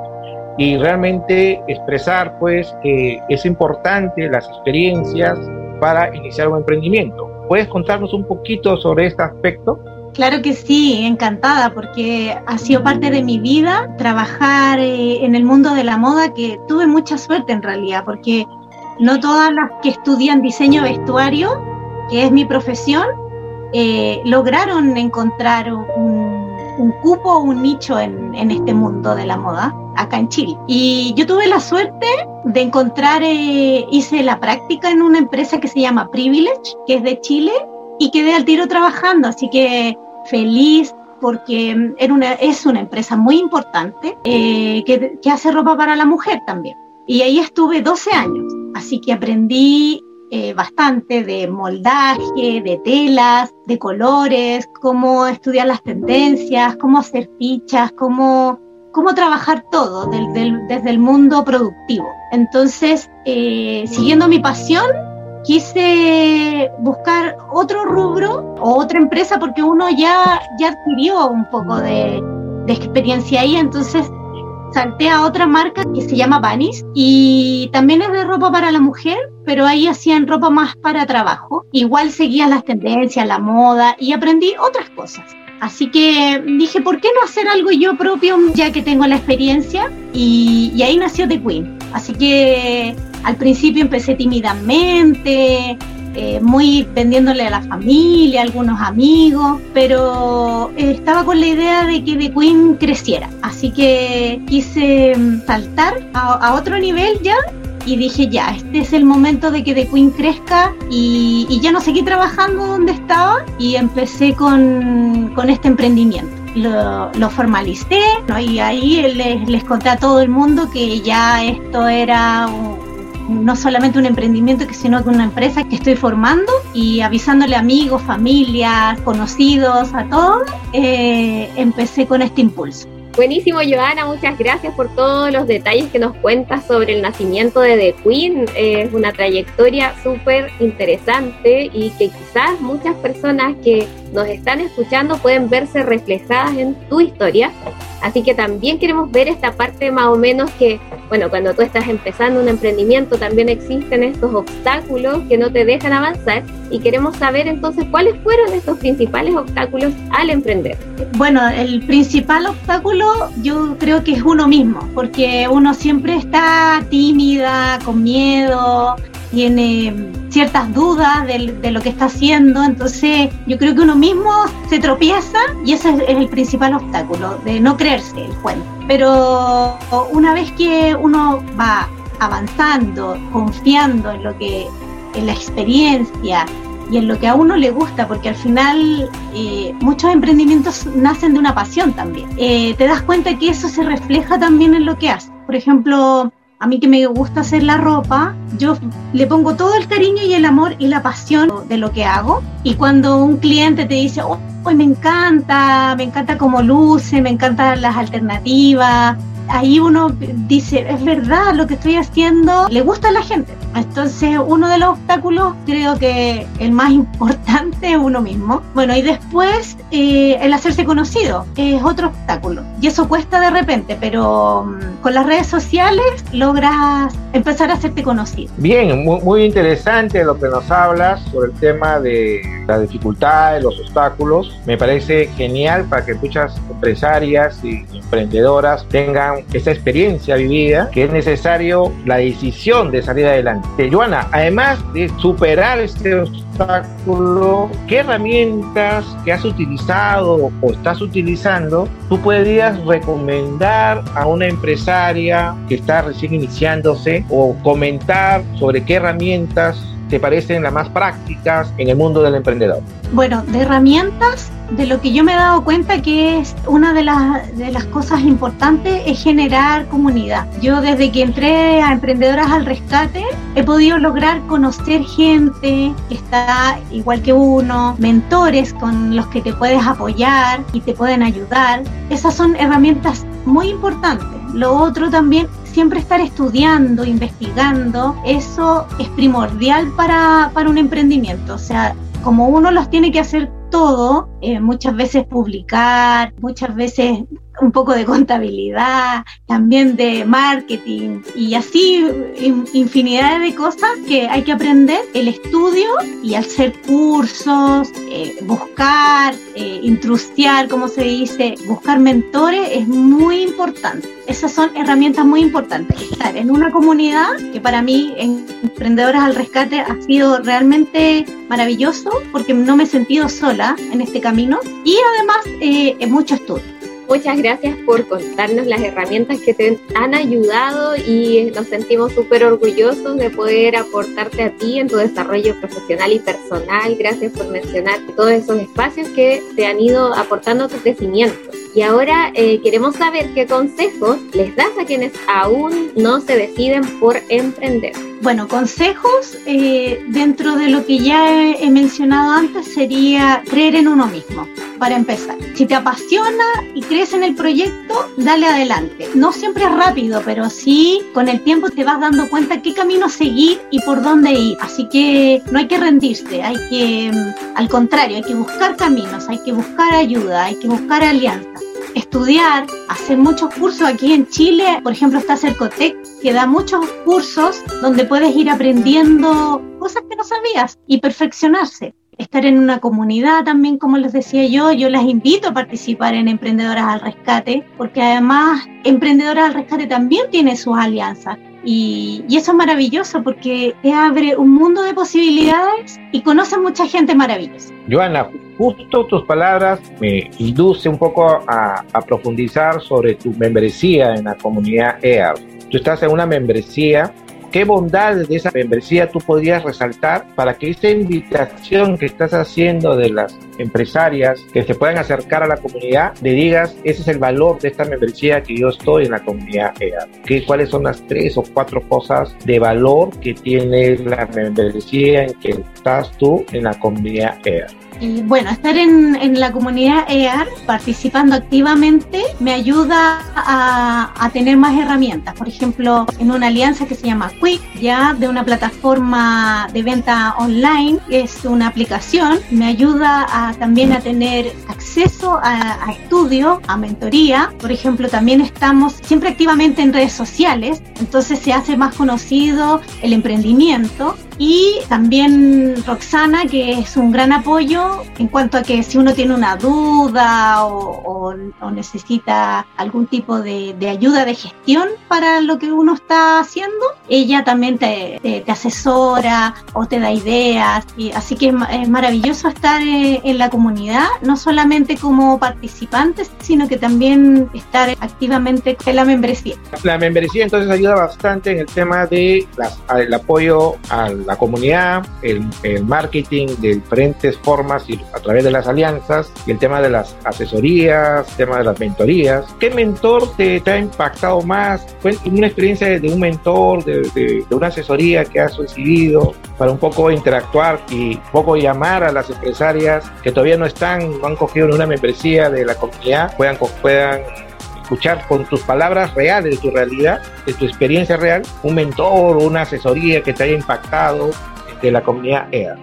y realmente expresar pues que es importante las experiencias para iniciar un emprendimiento. ¿Puedes contarnos un poquito sobre este aspecto? Claro que sí, encantada, porque ha sido parte de mi vida trabajar eh, en el mundo de la moda, que tuve mucha suerte en realidad, porque no todas las que estudian diseño vestuario, que es mi profesión, eh, lograron encontrar un, un cupo, un nicho en, en, este mundo de la moda acá en Chile. Y yo tuve la suerte de encontrar, eh, hice la práctica en una empresa que se llama Privilege, que es de Chile, y quedé al tiro trabajando, así que feliz porque era una, es una empresa muy importante eh, que, que hace ropa para la mujer también. Y ahí estuve 12 años, así que aprendí eh, bastante de moldaje, de telas, de colores, cómo estudiar las tendencias, cómo hacer fichas, cómo, cómo trabajar todo desde el mundo productivo. Entonces, eh, siguiendo mi pasión, quise buscar otro rubro o otra empresa porque uno ya, ya adquirió un poco de, de experiencia ahí, entonces salté a otra marca que se llama Vanis y también es de ropa para la mujer, pero ahí hacían ropa más para trabajo. Igual seguía las tendencias, la moda y aprendí otras cosas. Así que dije, ¿por qué no hacer algo yo propio ya que tengo la experiencia? Y, y ahí nació The Queen. Así que al principio empecé tímidamente, eh, muy vendiéndole a la familia, a algunos amigos, pero eh, estaba con la idea de que The Queen creciera. Así que quise mm, saltar a, a, otro nivel ya y dije ya, este es el momento de que The Queen crezca y, y ya no seguí trabajando donde estaba y empecé con, con este emprendimiento. Lo, lo, formalicé ¿no? y ahí les, les conté a todo el mundo que ya esto era un, no solamente un emprendimiento, sino que una empresa que estoy formando y avisándole a amigos, familias, conocidos, a todos, eh, empecé con este impulso. Buenísimo, Joana, muchas gracias por todos los detalles que nos cuentas sobre el nacimiento de The Queen. Es una trayectoria súper interesante y que quizás muchas personas que nos están escuchando pueden verse reflejadas en tu historia. Así que también queremos ver esta parte más o menos que, bueno, cuando tú estás empezando un emprendimiento también existen estos obstáculos que no te dejan avanzar y queremos saber entonces cuáles fueron estos principales obstáculos al emprender. Bueno, el principal obstáculo yo creo que es uno mismo, porque uno siempre está tímida, con miedo, tiene ciertas dudas de, lo que está haciendo, entonces yo creo que uno mismo se tropieza y ese es, el principal obstáculo, de no creerse el cuento. Pero una vez que uno va avanzando, confiando en lo que, en la experiencia y en lo que a uno le gusta, porque al final eh, muchos emprendimientos nacen de una pasión también. Eh, te das cuenta que eso se refleja también en lo que haces. Por ejemplo, a mí que me gusta hacer la ropa, yo le pongo todo el cariño y el amor y la pasión de lo que hago. Y cuando un cliente te dice, oh, me encanta, me encanta cómo luce, me encantan las alternativas, ahí uno dice, es verdad, lo que estoy haciendo le gusta a la gente. Entonces, uno de los obstáculos, creo que el más importante es uno mismo. Bueno, y después eh, el hacerse conocido es otro obstáculo. Y eso cuesta de repente, pero mm, con las redes sociales logras empezar a hacerte conocido. Bien, muy, muy interesante lo que nos hablas sobre el tema de la dificultad, los obstáculos. Me parece genial para que muchas empresarias y emprendedoras tengan esa experiencia vivida, que es necesario la decisión de salir adelante. Joana, además de superar este obstáculo, ¿qué herramientas que has utilizado o estás utilizando tú podrías recomendar a una empresaria que está recién iniciándose o comentar sobre qué herramientas te parecen las más prácticas en el mundo del emprendedor? Bueno, de herramientas, de lo que yo me he dado cuenta que es una de, las, de las cosas importantes es generar comunidad. Yo desde que entré a Emprendedoras al Rescate he podido lograr conocer gente que está igual que uno, mentores con los que te puedes apoyar y te pueden ayudar. Esas son herramientas muy importantes. Lo otro también siempre estar estudiando, investigando, eso es primordial para, para un emprendimiento. O sea, como uno los tiene que hacer todo, eh, muchas veces publicar, muchas veces un poco de contabilidad, también de marketing y así infinidad de cosas que hay que aprender. El estudio y hacer cursos, eh, buscar, eh, intrustiar, como se dice, buscar mentores es muy importante. Esas son herramientas muy importantes. Estar en una comunidad que para mí, en Emprendedoras al Rescate, ha sido realmente maravilloso porque no me he sentido sola en este camino y además eh, mucho estudio. Muchas gracias por contarnos las herramientas que te han ayudado y nos sentimos súper orgullosos de poder aportarte a ti en tu desarrollo profesional y personal. Gracias por mencionar todos esos espacios que te han ido aportando tu crecimiento. Y ahora eh, queremos saber qué consejos les das a quienes aún no se deciden por emprender. Bueno, consejos eh, dentro de lo que ya he, mencionado antes sería creer en uno mismo, para empezar. Si te apasiona y crees en el proyecto, dale adelante. No siempre es rápido, pero sí con el tiempo te vas dando cuenta qué camino seguir y por dónde ir. Así que no hay que rendirse, hay que, mm, al contrario, hay que buscar caminos, hay que buscar ayuda, hay que buscar alianzas estudiar, hacer muchos cursos aquí en Chile. Por ejemplo, está Cercotec, que da muchos cursos donde puedes ir aprendiendo cosas que no sabías y perfeccionarse. Estar en una comunidad también, como les decía yo, yo las invito a participar en Emprendedoras al Rescate, porque además Emprendedoras al Rescate también tiene sus alianzas. Y, eso es maravilloso porque te abre un mundo de posibilidades y conoces mucha gente maravillosa. Joana, justo tus palabras me induce un poco a, a profundizar sobre tu membresía en la comunidad EAR. Tú estás en una membresía ¿Qué bondades de esa membresía tú podrías resaltar para que esta invitación que estás haciendo de las empresarias que se puedan acercar a la comunidad, le digas, ese es el valor de esta membresía que yo estoy en la comunidad EAR? ¿Qué, ¿Cuáles son las tres o cuatro cosas de valor que tiene la membresía en que estás tú en la comunidad Bueno, estar en, en, la comunidad EAR participando activamente me ayuda a, a, tener más herramientas. Por ejemplo, en una alianza que se llama Quick, ya de una plataforma de venta online, es una aplicación, me ayuda también a tener acceso a, a estudio, a mentoría. Por ejemplo, también estamos siempre activamente en redes sociales, entonces se hace más conocido el emprendimiento y también Roxana, que es un gran apoyo en cuanto a que si uno tiene una duda o, necesita algún tipo de, ayuda de gestión para lo que uno está haciendo, ella también te, asesora o te da ideas. Y, así que es, maravilloso estar eh, en la comunidad, no solamente como participantes, sino que también estar activamente en la membresía. La membresía entonces ayuda bastante en el tema de el apoyo al la comunidad, el, marketing de diferentes formas y a través de las alianzas y el tema de las asesorías, el tema de las mentorías. ¿Qué mentor te, ha impactado más? una experiencia de, un mentor, de, una asesoría que has recibido para un poco interactuar y un poco llamar a las empresarias que todavía no están, no han cogido una membresía de la comunidad, puedan, puedan escuchar con tus palabras reales, tu realidad, de tu experiencia real, un mentor o una asesoría que te haya impactado de la comunidad EA?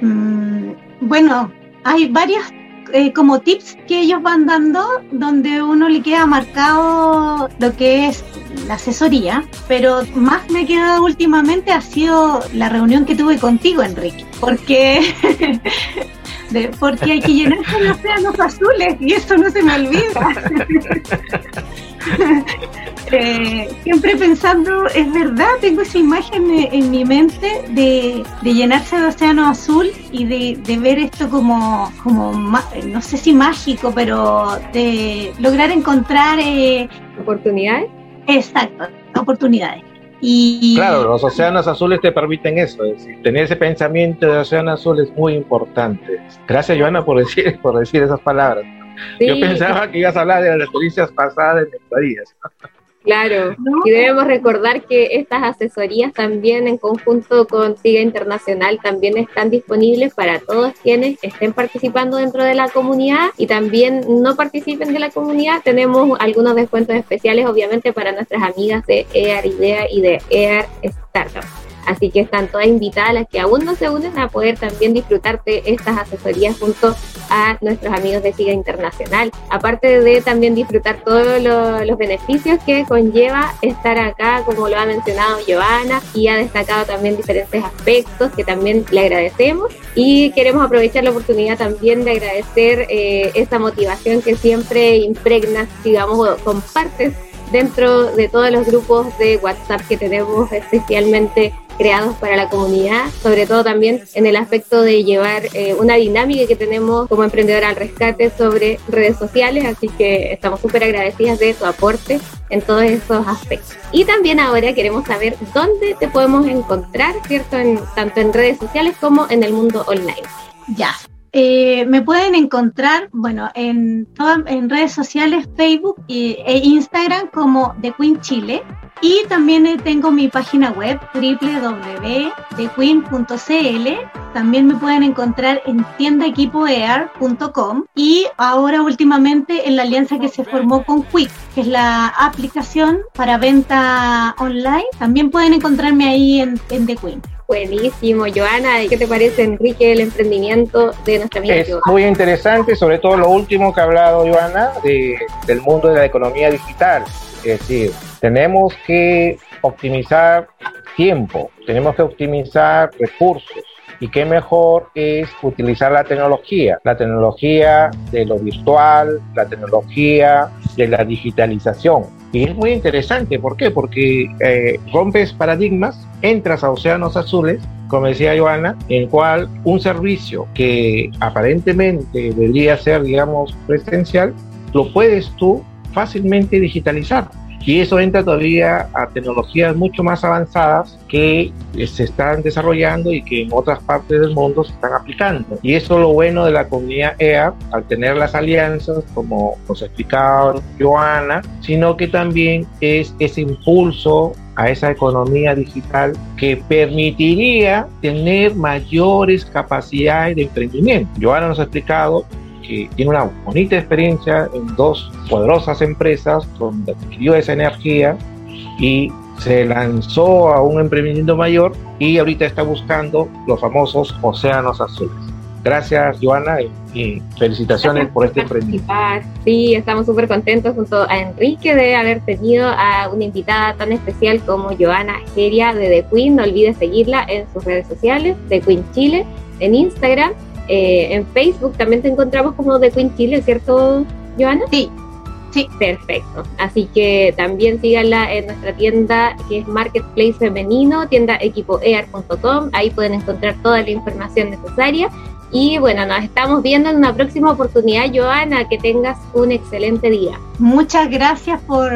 Mm, bueno, hay varias eh, como tips que ellos van dando donde uno le queda marcado lo que es la asesoría, pero más me ha quedado últimamente ha sido la reunión que tuve contigo, Enrique, porque <laughs> porque hay que llenarse de océanos azules y eso no se me olvida. <laughs> Eh, siempre pensando, es verdad, tengo esa imagen en, mi mente de, llenarse de océano azul y de, ver esto como, como, no sé si mágico, pero de lograr encontrar... Eh, oportunidades. Exacto, oportunidades. Claro, los océanos azules te permiten eso, es decir, tener ese pensamiento de océano azul es muy importante. Gracias, Joana, por decir, <laughs> por decir esas palabras. Yo pensaba que ibas a hablar de las experiencias pasadas de mentorías. Claro, y debemos recordar que estas asesorías también en conjunto con SIGA Internacional también están disponibles para todos quienes estén participando dentro de la comunidad y también no participen de la comunidad. Tenemos algunos descuentos especiales obviamente para nuestras amigas de EAR Idea y de EAR Startup. Así que están todas invitadas las que aún no se unen a poder también disfrutar de estas asesorías junto a nuestros amigos de SIGA Internacional. Aparte de también disfrutar todos los beneficios que conlleva estar acá, como lo ha mencionado Giovanna, y ha destacado también diferentes aspectos que también le agradecemos. Y queremos aprovechar la oportunidad también de agradecer eh, esa motivación que siempre impregna, digamos, compartes dentro de todos los grupos de WhatsApp que tenemos <laughs> especialmente creados para la comunidad, sobre todo también en el aspecto de llevar eh, una dinámica que tenemos como emprendedora al rescate sobre redes sociales, así que estamos súper agradecidas de tu aporte en todos esos aspectos. Y también ahora queremos saber dónde te podemos encontrar, ¿cierto? En, tanto en redes sociales como en el mundo online. Ya, eh, me pueden encontrar, bueno, en, redes sociales, Facebook e Instagram como The Queen Chile. Y también eh, tengo mi página web www.thequeen.cl. También me pueden encontrar en tiendaequipoear.com y ahora últimamente en la alianza que se formó con Quick, que es la aplicación para venta online. También pueden encontrarme ahí en, en The Queen. Buenísimo, Joana. ¿Qué te parece, Enrique, el emprendimiento de nuestra amiga Es muy interesante, sobre todo lo último que ha hablado Joana, de, del mundo de la economía digital. Es decir, tenemos que optimizar tiempo, tenemos que optimizar recursos. Y qué mejor es utilizar la tecnología, la tecnología de lo virtual, la tecnología de la digitalización. Y es muy interesante, ¿por qué? Porque eh, rompes paradigmas, entras a océanos azules, como decía Joana, en cual un servicio que aparentemente debería ser, digamos, presencial, lo puedes tú fácilmente digitalizar. Y eso entra todavía a tecnologías mucho más avanzadas que se están desarrollando y que en otras partes del mundo se están aplicando. Y eso es lo bueno de la comunidad EA, al tener las alianzas, como nos explicaba Joana, sino que también es ese impulso a esa economía digital que permitiría tener mayores capacidades de emprendimiento. Joana nos ha explicado que tiene una bonita experiencia en dos poderosas empresas donde adquirió esa energía y se lanzó a un emprendimiento mayor y ahorita está buscando los famosos océanos azules. Gracias, Joana, y felicitaciones por este emprendimiento. Sí, estamos súper contentos junto a Enrique de haber tenido a una invitada tan especial como Joana Geria de The Queen. No olvides seguirla en sus redes sociales, The Queen Chile, en Instagram, eh, en Facebook también te encontramos como The Queen Chile, ¿cierto, Joana? Sí, Sí. Perfecto. Así que también síganla en nuestra tienda que es Marketplace Femenino, tienda equipoear.com. Ahí pueden encontrar toda la información necesaria. Y bueno, nos estamos viendo en una próxima oportunidad, Joana. Que tengas un excelente día. Muchas gracias por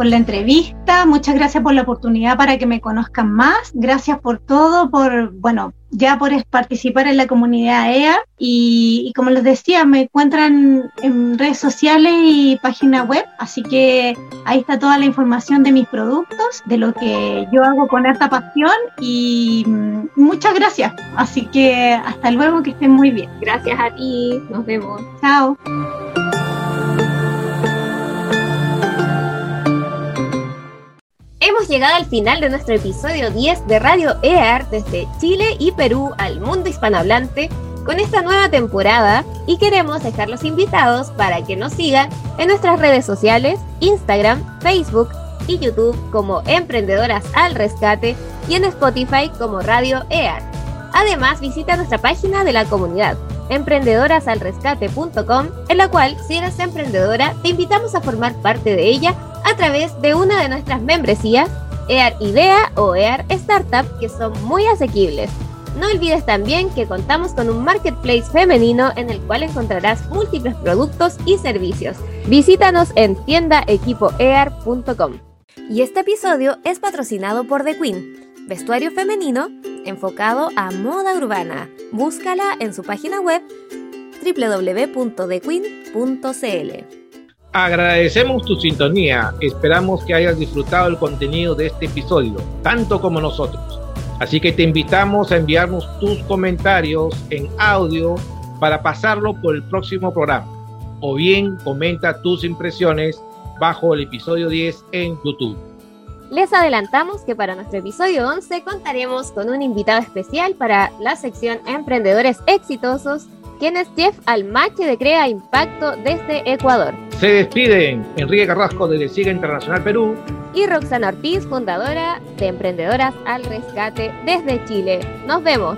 por la entrevista, muchas gracias por la oportunidad para que me conozcan más, gracias por todo, por, bueno, ya por participar en la comunidad EA y, como les decía, me encuentran en redes sociales y página web, así que ahí está toda la información de mis productos, de lo que yo hago con esta pasión. Y mm, muchas gracias, así que hasta luego, que estén muy bien. Gracias a ti, nos vemos. Chao. Hemos llegado al final de nuestro episodio 10 de Radio EAR desde Chile y Perú al mundo hispanohablante con esta nueva temporada y queremos dejarlos invitados para que nos sigan en nuestras redes sociales, Instagram, Facebook y YouTube como Emprendedoras al Rescate y en Spotify como Radio EAR. Además, visita nuestra página de la comunidad emprendedorasalrescate.com, en la cual, si eres emprendedora, te invitamos a formar parte de ella a través de una de nuestras membresías, EAR Idea o EAR Startup, que son muy asequibles. No olvides también que contamos con un marketplace femenino en el cual encontrarás múltiples productos y servicios. Visítanos en tiendaequipoear.com. Y este episodio es patrocinado por The Queen, vestuario femenino enfocado a moda urbana. Búscala en su página web www.thequeen.cl. Agradecemos tu sintonía, esperamos que hayas disfrutado el contenido de este episodio, tanto como nosotros. Así que te invitamos a enviarnos tus comentarios en audio para pasarlo por el próximo programa. O bien comenta tus impresiones bajo el episodio 10 en YouTube. Les adelantamos que para nuestro episodio 11 contaremos con un invitado especial para la sección Emprendedores Exitosos quien es Jeff Almache de Crea Impacto desde Ecuador. Se despiden Enrique Carrasco de Siga Internacional Perú y Roxana Ortiz, fundadora de Emprendedoras al Rescate desde Chile. Nos vemos.